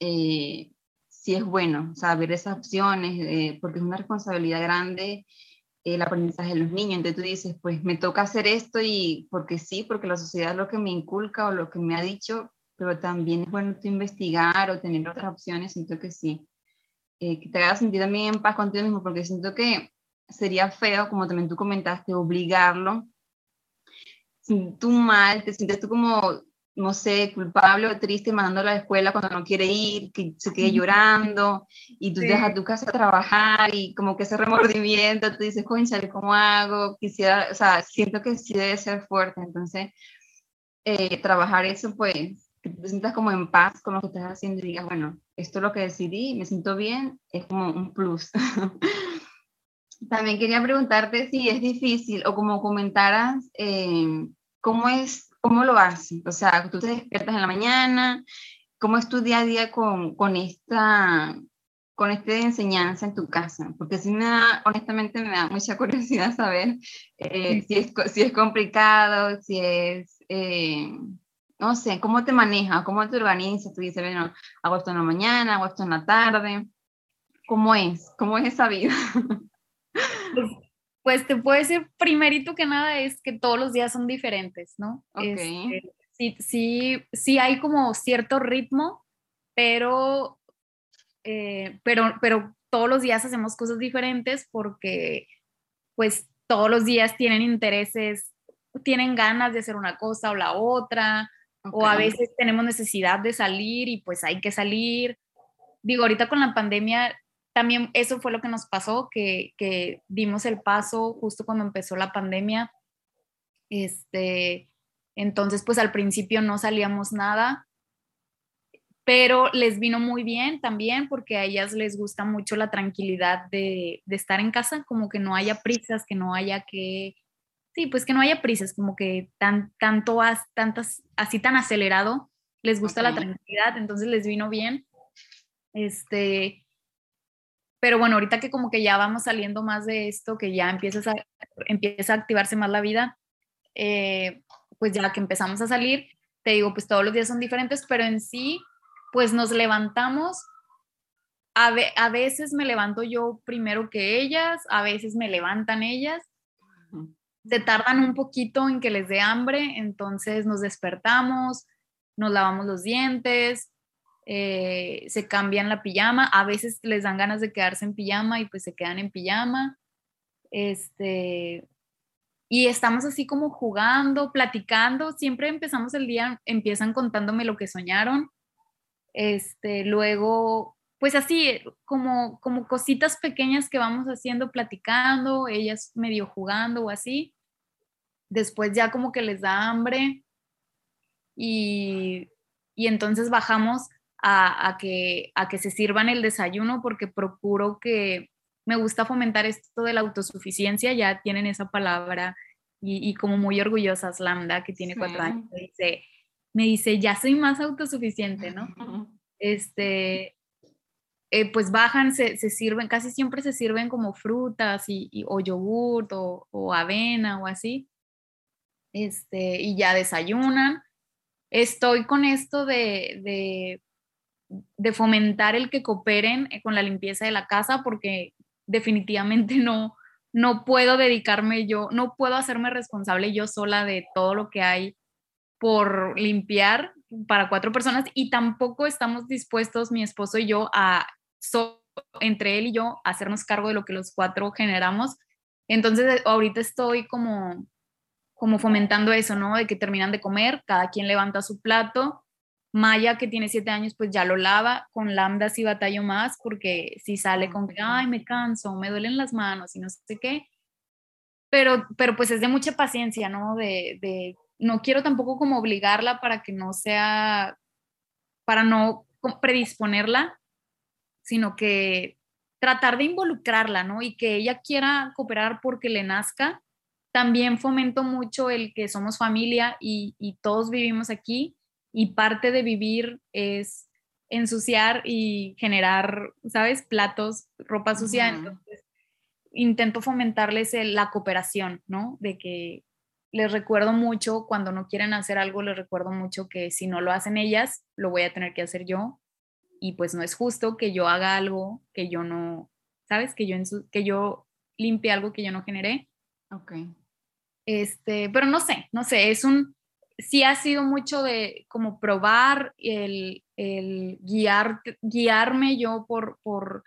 eh, sí es bueno, saber esas opciones, eh, porque es una responsabilidad grande el aprendizaje de los niños. Entonces tú dices, pues me toca hacer esto y porque sí, porque la sociedad es lo que me inculca o lo que me ha dicho, pero también es bueno investigar o tener otras opciones, siento que sí. Eh, que te haga sentir también en paz contigo mismo, porque siento que sería feo, como también tú comentaste, obligarlo. Tú mal, te sientes tú como no sé, culpable o triste mandándola a la escuela cuando no quiere ir, que se quede llorando y tú dejas tu casa a trabajar y como que ese remordimiento, tú dices, conchale, ¿cómo hago? Quisiera, o sea, siento que sí debe ser fuerte, entonces eh, trabajar eso pues, que te sientas como en paz con lo que estás haciendo y digas, bueno, esto es lo que decidí, me siento bien, es como un plus. También quería preguntarte si es difícil o como comentaras, eh, ¿cómo es ¿Cómo lo haces? O sea, tú te despiertas en la mañana, ¿cómo es tu día a día con, con esta con esta enseñanza en tu casa? Porque sí me da, honestamente me da mucha curiosidad saber eh, si, es, si es complicado, si es, eh, no sé, ¿cómo te manejas? ¿Cómo te organizas? Tú dices, bueno, hago esto en la mañana, hago esto en la tarde. ¿Cómo es? ¿Cómo es esa vida? Pues, te puedo decir, primerito que nada, es que todos los días son diferentes, ¿no? Este, sí, sí, sí hay como cierto ritmo, pero, eh, pero, pero todos los días hacemos cosas diferentes porque pues todos los días tienen intereses, tienen ganas de hacer una cosa o la otra, o a veces tenemos necesidad de salir y pues hay que salir. Digo, ahorita con la pandemia también eso fue lo que nos pasó, que, que dimos el paso justo cuando empezó la pandemia. Este, entonces, pues al principio no salíamos nada, pero les vino muy bien también porque a ellas les gusta mucho la tranquilidad de, de estar en casa, como que no haya prisas, que no haya que, sí, pues que no haya prisas, como que tan, tanto, tantas, así tan acelerado, les gusta la tranquilidad, entonces les vino bien. Este, pero bueno, ahorita que como que ya vamos saliendo más de esto, que ya empiezas a, empieza a activarse más la vida, eh, pues ya que empezamos a salir, te digo, pues todos los días son diferentes, pero en sí, pues nos levantamos. A, a veces me levanto yo primero que ellas, a veces me levantan ellas. Se tardan un poquito en que les dé hambre, entonces nos despertamos, nos lavamos los dientes, eh, se cambian la pijama, a veces les dan ganas de quedarse en pijama y pues se quedan en pijama. Este, y estamos así como jugando, platicando, siempre empezamos el día, empiezan contándome lo que soñaron. Este, luego, pues así, como, como cositas pequeñas que vamos haciendo, platicando, ellas medio jugando o así. Después ya como que les da hambre y, y entonces bajamos a, que, a que se sirvan el desayuno porque procuro que me gusta fomentar esto de la autosuficiencia, ya tienen esa palabra y, como muy orgullosas, Lambda, que tiene cuatro años, me dice, me dice, ya soy más autosuficiente, ¿no? Este, eh, pues bajan, se, sirven, casi siempre se sirven como frutas y, o yogurt o, avena o así, este, y ya desayunan. Estoy con esto de de fomentar el que cooperen eh, con la limpieza de la casa porque definitivamente no, no puedo dedicarme yo, no puedo hacerme responsable yo sola de todo lo que hay por limpiar para cuatro personas y tampoco estamos dispuestos, mi esposo y yo, a, entre él y yo, a hacernos cargo de lo que los cuatro generamos. Entonces, ahorita estoy como, como fomentando eso, ¿no? De que terminan de comer, cada quien levanta su plato Maya, que tiene siete años, pues ya lo lava. Con Lambda sí batallo más porque si sale con que, ay, me canso, me duelen las manos y no sé qué. Pero, pero pues es de mucha paciencia, ¿no? De, de, no quiero tampoco como obligarla para que no sea, para no predisponerla, sino que tratar de involucrarla, ¿no? Y que ella quiera cooperar porque le nazca. También fomento mucho el que somos familia y, y todos vivimos aquí y parte de vivir es ensuciar y generar, ¿sabes? Platos, ropa sucia. Entonces, intento fomentarles la cooperación, ¿no? De que les recuerdo mucho cuando no quieren hacer algo, les recuerdo mucho que si no lo hacen ellas, lo voy a tener que hacer yo. Y pues no es justo que yo haga algo que yo no, ¿sabes? Que yo, que yo limpie algo que yo no generé. Ok. Este, pero no sé, no sé, es un, sí ha sido mucho de como probar el, guiar, guiarme yo por, por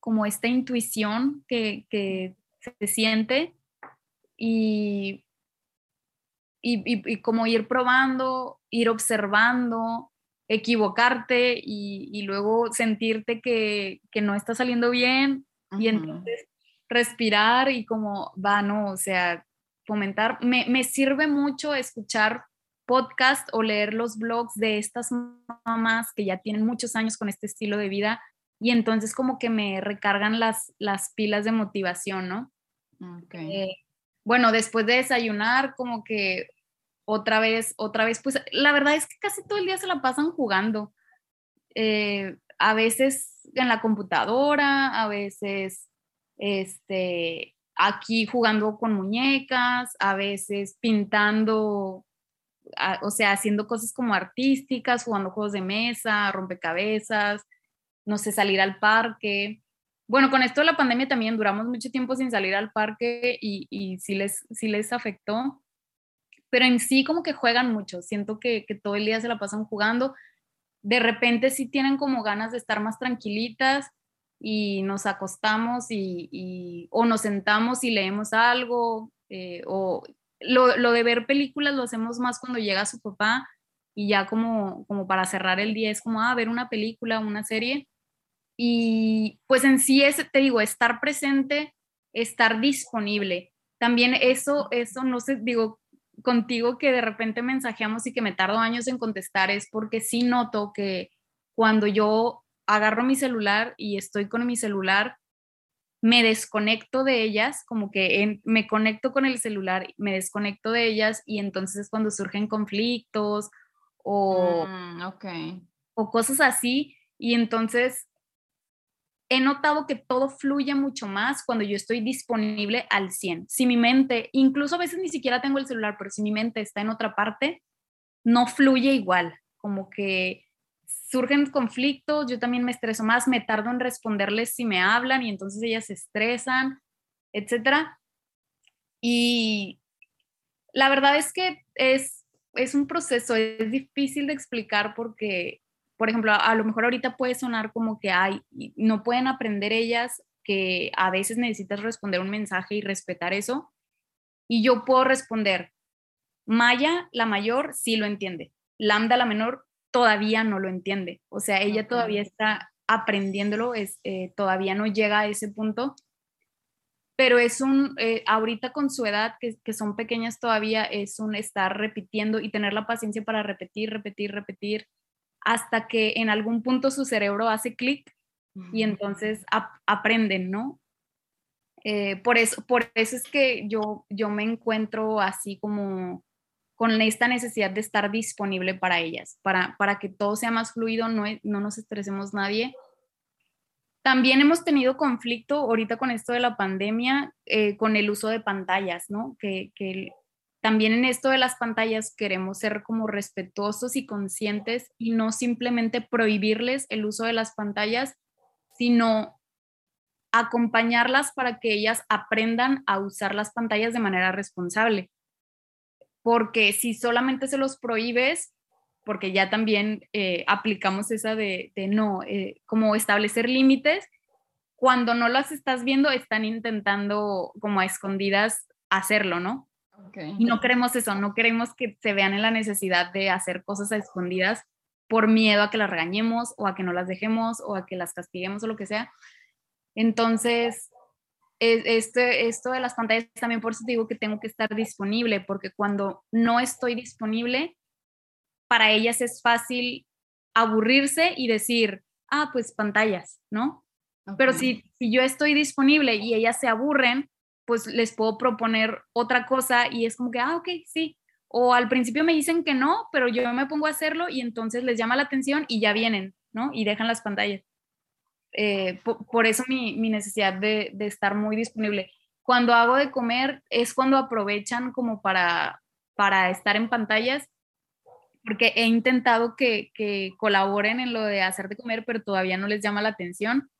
como esta intuición que, se siente y, y, como ir probando, ir observando, equivocarte y, luego sentirte que, no está saliendo bien y entonces respirar y como va, no, o sea, comentar. Me, me sirve mucho escuchar podcast o leer los blogs de estas mamás que ya tienen muchos años con este estilo de vida y entonces como que me recargan las, las pilas de motivación, ¿no? Eh, bueno, después de desayunar, como que otra vez, otra vez, pues la verdad es que casi todo el día se la pasan jugando. Eh, a veces en la computadora, a veces este, aquí jugando con muñecas, a veces pintando, o sea, haciendo cosas como artísticas, jugando juegos de mesa, rompecabezas, no sé, salir al parque. Bueno, con esto de la pandemia también duramos mucho tiempo sin salir al parque y, y sí, les, sí les afectó pero en sí como que juegan mucho, siento que, que todo el día se la pasan jugando, de repente sí tienen como ganas de estar más tranquilitas y nos acostamos y, o nos sentamos y leemos algo, eh, o lo, lo, de ver películas lo hacemos más cuando llega su papá y ya como, como para cerrar el día es como, ah, ver una película, una serie. Y pues en sí es, te digo, estar presente, estar disponible. También eso, eso no sé, digo, contigo que de repente mensajeamos y que me tardo años en contestar es porque sí noto que cuando yo agarro mi celular y estoy con mi celular, me desconecto de ellas, como que me conecto con el celular, me desconecto de ellas y entonces es cuando surgen conflictos o, mm, o cosas así. Y entonces he notado que todo fluye mucho más cuando yo estoy disponible al 100. Si mi mente, incluso a veces ni siquiera tengo el celular, pero si mi mente está en otra parte, no fluye igual, como que surgen conflictos, yo también me estreso más, me tardo en responderles si me hablan y entonces ellas se estresan, etcétera. Y la verdad es que es, es un proceso, es difícil de explicar porque por ejemplo, a, lo mejor ahorita puede sonar como que hay, no pueden aprender ellas que a veces necesitas responder un mensaje y respetar eso. Y yo puedo responder, Maya, la mayor, sí lo entiende. Lambda, la menor, todavía no lo entiende. O sea, ella todavía está aprendiéndolo, es, eh, todavía no llega a ese punto. Pero es un, eh, ahorita con su edad, que, que son pequeñas todavía, es un estar repitiendo y tener la paciencia para repetir, repetir, repetir hasta que en algún punto su cerebro hace clic y entonces aprenden, ¿no? Eh, por, eso, por eso es que yo, yo me encuentro así como con esta necesidad de estar disponible para ellas, para, para que todo sea más fluido, no, no nos estresemos nadie. También hemos tenido conflicto ahorita con esto de la pandemia, eh, con el uso de pantallas, ¿no? Que, que también en esto de las pantallas queremos ser como respetuosos y conscientes y no simplemente prohibirles el uso de las pantallas, sino acompañarlas para que ellas aprendan a usar las pantallas de manera responsable. Porque si solamente se los prohíbes, porque ya también eh, aplicamos esa de, no, eh, como establecer límites, cuando no las estás viendo, están intentando como a escondidas hacerlo, ¿no? Y no queremos eso, no queremos que se vean en la necesidad de hacer cosas a escondidas por miedo a que las regañemos o a que no las dejemos o a que las castiguemos o lo que sea. Entonces, este, esto de las pantallas también por eso digo que tengo que estar disponible, porque cuando no estoy disponible, para ellas es fácil aburrirse y decir, ah, pues pantallas, ¿no? Pero si, si yo estoy disponible y ellas se aburren, pues les puedo proponer otra cosa y es como que, ah, ok, sí. O al principio me dicen que no, pero yo me pongo a hacerlo y entonces les llama la atención y ya vienen, ¿no? Y dejan las pantallas. Eh, por, eso mi, necesidad de, estar muy disponible. Cuando hago de comer es cuando aprovechan como para, estar en pantallas, porque he intentado que, colaboren en lo de hacer de comer, pero todavía no les llama la atención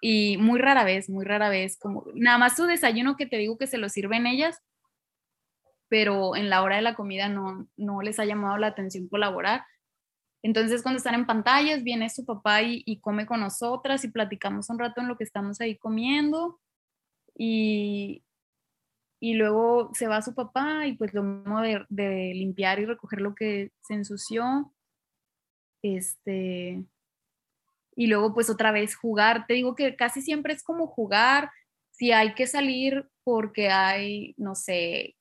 y muy rara vez, muy rara vez, como nada más su desayuno que te digo que se lo sirven ellas, pero en la hora de la comida no les ha llamado la atención colaborar. Entonces cuando están en pantallas viene su papá y, come con nosotras y platicamos un rato en lo que estamos ahí comiendo y, y luego se va su papá y pues lo mismo de, limpiar y recoger lo que se ensució. Este, y luego pues otra vez jugar. Te digo que casi siempre es como jugar. Si hay que salir porque hay, no sé,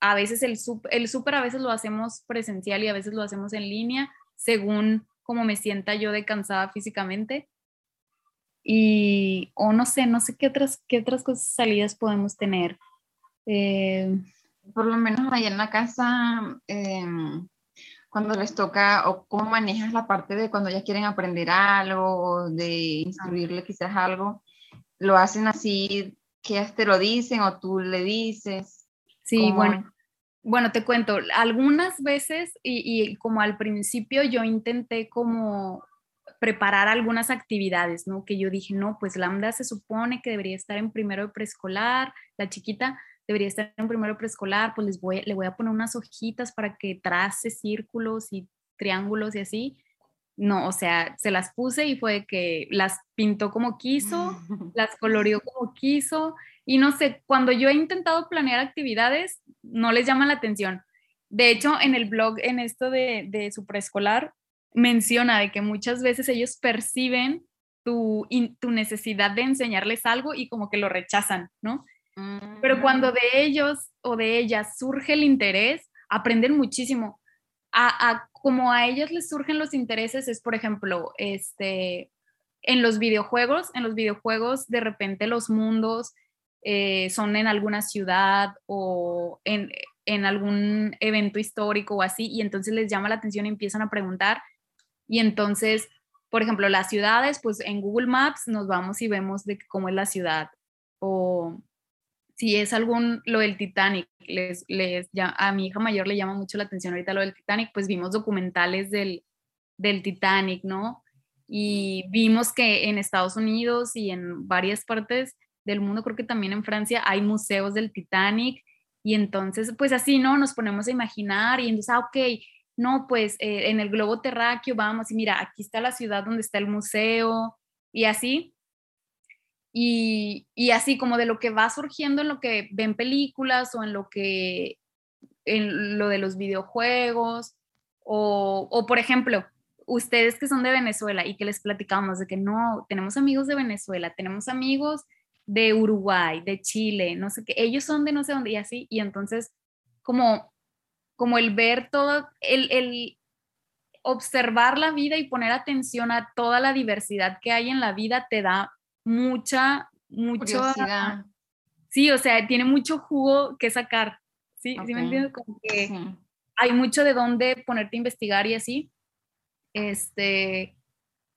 a veces el súper el super a veces lo hacemos presencial y a veces lo hacemos en línea, según cómo me sienta yo de cansada físicamente. Y, o no sé, no sé qué otras, qué otras cosas, salidas podemos tener. Eh, por lo menos allá en la casa, em, cuando les toca, o cómo manejas la parte de cuando ya quieren aprender algo, o de instruirle quizás algo, lo hacen así, que ellas te lo dicen o tú le dices. Sí, bueno, bueno, te cuento, algunas veces y, y, como al principio yo intenté como preparar algunas actividades, ¿no? Que yo dije, no, pues Lambda se supone que debería estar en primero de preescolar, la chiquita debería estar en primero de preescolar, pues les voy, le voy a poner unas hojitas para que trace círculos y triángulos y así. No, o sea, se las puse y fue que las pintó como quiso, las coloreó como quiso y no sé, cuando yo he intentado planear actividades, no les llama la atención. De hecho, en el blog, en esto de, de su preescolar, menciona de que muchas veces ellos perciben tu, tu, necesidad de enseñarles algo y como que lo rechazan, ¿no? Pero cuando mm. de ellos o de ellas surge el interés, aprenden muchísimo. A, a, como a ellas les surgen los intereses es, por ejemplo, este, en los videojuegos, en los videojuegos de repente los mundos eh, son en alguna ciudad o en, en algún evento histórico o así, y entonces les llama la atención y empiezan a preguntar y entonces, por ejemplo, las ciudades, pues en Google Maps nos vamos y vemos de cómo es la ciudad. O si es algún, lo del Titanic, les, les, ya, a mi hija mayor le llama mucho la atención ahorita lo del Titanic, pues vimos documentales del, del Titanic, ¿no? Y vimos que en Estados Unidos y en varias partes del mundo, creo que también en Francia, hay museos del Titanic. Y entonces, pues así, ¿no? Nos ponemos a imaginar y entonces, ah, ok, no, pues eh, en el globo terráqueo vamos y mira, aquí está la ciudad donde está el museo y así. Y, y, así como de lo que va surgiendo en lo que ven películas o en lo que, en lo de los videojuegos, o, o por ejemplo, ustedes que son de Venezuela y que les platicamos de que no, tenemos amigos de Venezuela, tenemos amigos de Uruguay, de Chile, no sé qué, ellos son de no sé dónde y así, y entonces como como el ver todo, el, observar la vida y poner atención a toda la diversidad que hay en la vida te da mucha, mucho... Sí, o sea, tiene mucho jugo que sacar. ¿Sí? ¿Sí me entiendes? Como que hay mucho de dónde ponerte a investigar y así. Este,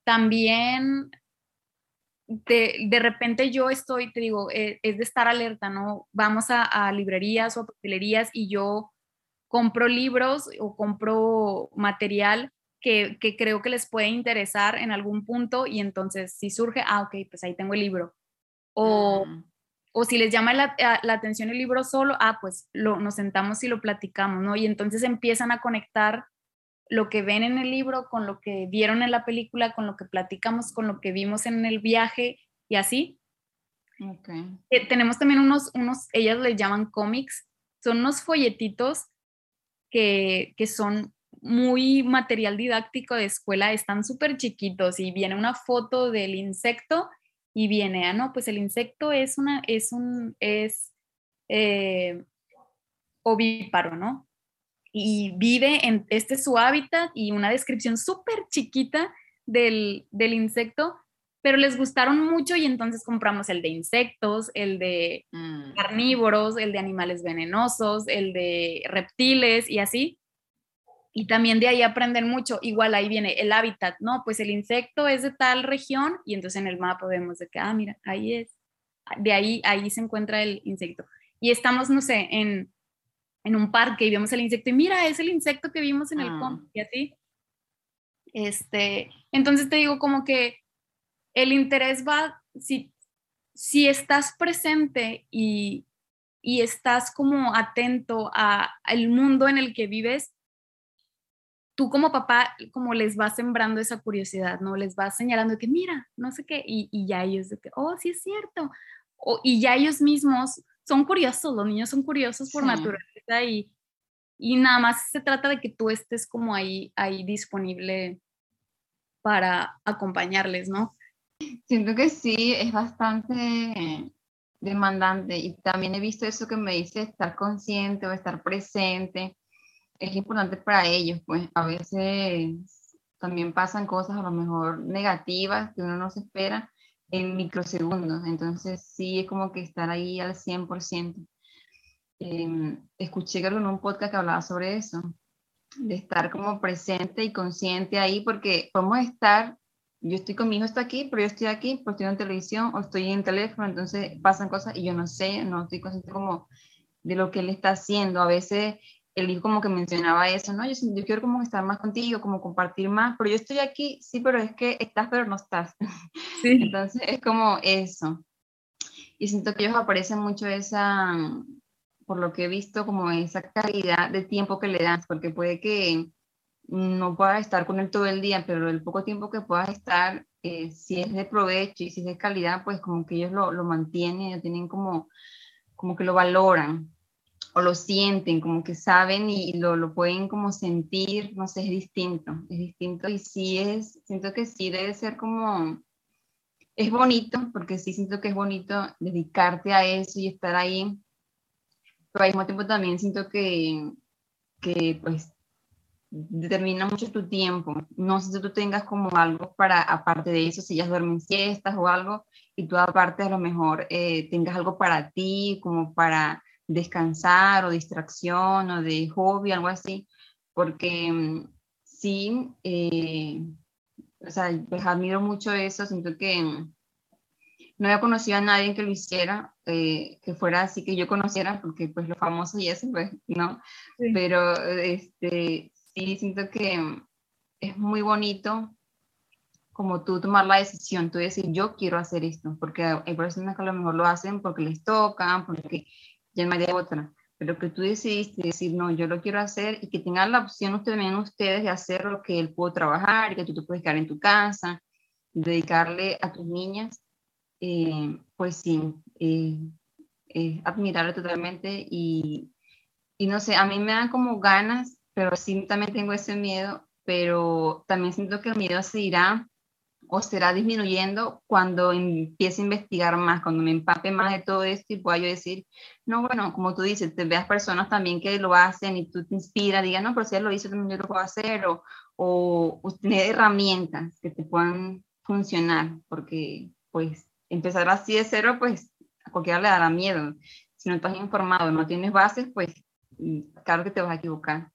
también de, de, repente yo estoy, te digo, eh, es, de estar alerta, ¿no? Vamos a, a librerías o a papelerías y yo compro libros o compro material que, creo que les puede interesar en algún punto y entonces si surge, ah, ok, pues ahí tengo el libro. O, mm. o si les llama la, atención el libro solo, ah, pues lo, nos sentamos y lo platicamos, ¿no? Y entonces empiezan a conectar lo que ven en el libro con lo que vieron en la película, con lo que platicamos, con lo que vimos en el viaje y así. Okay. Eh, tenemos también unos, unos, ellas les llaman cómics, son unos folletitos que, son muy material didáctico de escuela, están súper chiquitos y viene una foto del insecto y viene, ah, no, pues el insecto es una, es un, es eh, ovíparo, ¿no? Y vive en, este es su hábitat y una descripción súper chiquita del, del insecto pero les gustaron mucho y entonces compramos el de insectos, el de mm. carnívoros, el de animales venenosos, el de reptiles y así. Y también de ahí aprenden mucho. Igual ahí viene el hábitat, ¿no? Pues el insecto es de tal región y entonces en el mapa vemos de que, ah, mira, ahí es. De ahí, ahí se encuentra el insecto. Y estamos, no sé, en, en un parque y vemos el insecto y mira, es el insecto que vimos en el ah. y así. Este, entonces te digo como que el interés va, si, si estás presente y, y estás como atento al mundo en el que vives, tú como papá, como les vas sembrando esa curiosidad, ¿no? Les vas señalando que mira, no sé qué, y, y ya ellos de que, oh, sí es cierto. O, y ya ellos mismos son curiosos, los niños son curiosos por naturaleza y, y nada más se trata de que tú estés como ahí, ahí disponible para acompañarles, ¿no? Siento que sí, es bastante demandante y también he visto eso que me dice estar consciente o estar presente. Es importante para ellos, pues a veces también pasan cosas a lo mejor negativas que uno no se espera en microsegundos, entonces sí es como que estar ahí al 100%. Eh, escuché en un podcast que hablaba sobre eso, de estar como presente y consciente ahí, porque podemos estar yo estoy con mi hijo, está aquí, pero yo estoy aquí, pues estoy en televisión o estoy en teléfono, entonces pasan cosas y yo no sé, no estoy consciente como de lo que él está haciendo. A veces el hijo como que mencionaba eso, ¿no? Yo, yo quiero como estar más contigo, como compartir más, pero yo estoy aquí, sí, pero es que estás, pero no estás. Sí. Entonces es como eso. Y siento que ellos aparecen mucho esa, por lo que he visto, como esa calidad de tiempo que le das, porque puede que no puedas estar con él todo el día, pero el poco tiempo que puedas estar, eh, si es de provecho y si es de calidad, pues como que ellos lo, lo mantienen, tienen como, como que lo valoran o lo sienten, como que saben y, lo, lo, pueden como sentir, no sé, es distinto, es distinto y sí es, siento que sí debe ser como, es bonito, porque sí siento que es bonito dedicarte a eso y estar ahí, pero al mismo tiempo también siento que, que pues determina mucho tu tiempo. No sé si tú tengas como algo para, aparte de eso, si ellas duermen siestas o algo, y tú aparte a lo mejor eh, tengas algo para ti, como para descansar o distracción o de hobby, algo así, porque mm, sí, eh, o sea, pues admiro mucho eso, siento que mm, no había conocido a nadie que lo hiciera, eh, que fuera así que yo conociera, porque pues lo famoso y eso, pues no, pero este, sí siento que es muy bonito como tú tomar la decisión, tú decir, yo quiero hacer esto, porque hay personas que a lo mejor lo hacen porque les tocan, porque no hay de otra, pero que tú decidiste decir, no, yo lo quiero hacer y que tengan la opción ustedes, también ustedes de hacer lo que él puede trabajar y que tú te puedes quedar en tu casa, dedicarle a tus niñas, eh, pues sí, eh, admirarle totalmente. Y, y no sé, a mí me dan como ganas pero sí también tengo ese miedo, pero también siento que el miedo se irá o será disminuyendo cuando empiece a investigar más, cuando me empape más de todo esto y pueda yo decir, no, bueno, como tú dices, te veas personas también que lo hacen y tú te inspiras, digas, no, pero si él lo hizo, también yo lo puedo hacer, o, o, tener herramientas que te puedan funcionar, porque pues empezar así de cero, pues a cualquiera le dará miedo. Si no estás informado, no tienes bases, pues claro que te vas a equivocar.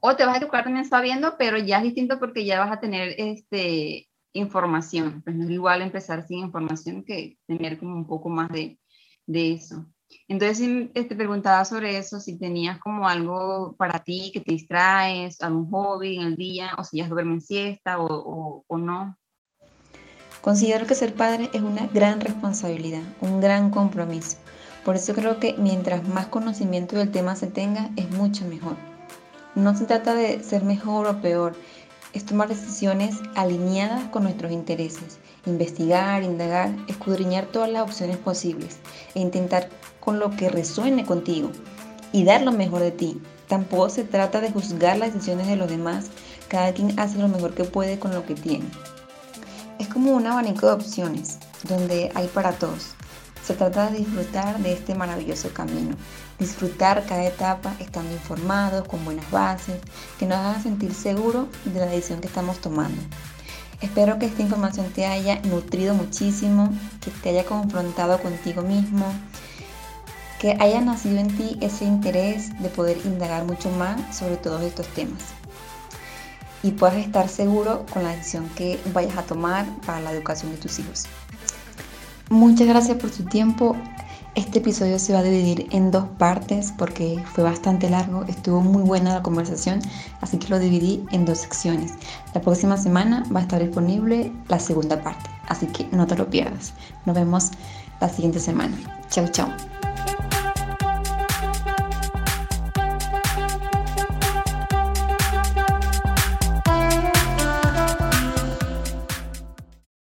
O te vas a educar también sabiendo, pero ya es distinto porque ya vas a tener este, información. Pues no es igual empezar sin información que tener como un poco más de, de eso. Entonces te este, preguntaba sobre eso, si tenías como algo para ti que te distraes, algún hobby en el día, o si ya duermes siesta o, o, o no. Considero que ser padre es una gran responsabilidad, un gran compromiso. Por eso creo que mientras más conocimiento del tema se tenga, es mucho mejor. No se trata de ser mejor o peor, es tomar decisiones alineadas con nuestros intereses, investigar, indagar, escudriñar todas las opciones posibles e intentar con lo que resuene contigo y dar lo mejor de ti. Tampoco se trata de juzgar las decisiones de los demás, cada quien hace lo mejor que puede con lo que tiene. Es como un abanico de opciones, donde hay para todos. Se trata de disfrutar de este maravilloso camino, disfrutar cada etapa estando informados, con buenas bases, que nos hagan sentir seguros de la decisión que estamos tomando. Espero que esta información te haya nutrido muchísimo, que te haya confrontado contigo mismo, que haya nacido en ti ese interés de poder indagar mucho más sobre todos estos temas y puedas estar seguro con la decisión que vayas a tomar para la educación de tus hijos. Muchas gracias por su tiempo. Este episodio se va a dividir en dos partes porque fue bastante largo, estuvo muy buena la conversación, así que lo dividí en dos secciones. La próxima semana va a estar disponible la segunda parte, así que no te lo pierdas. Nos vemos la siguiente semana. Chao, chao.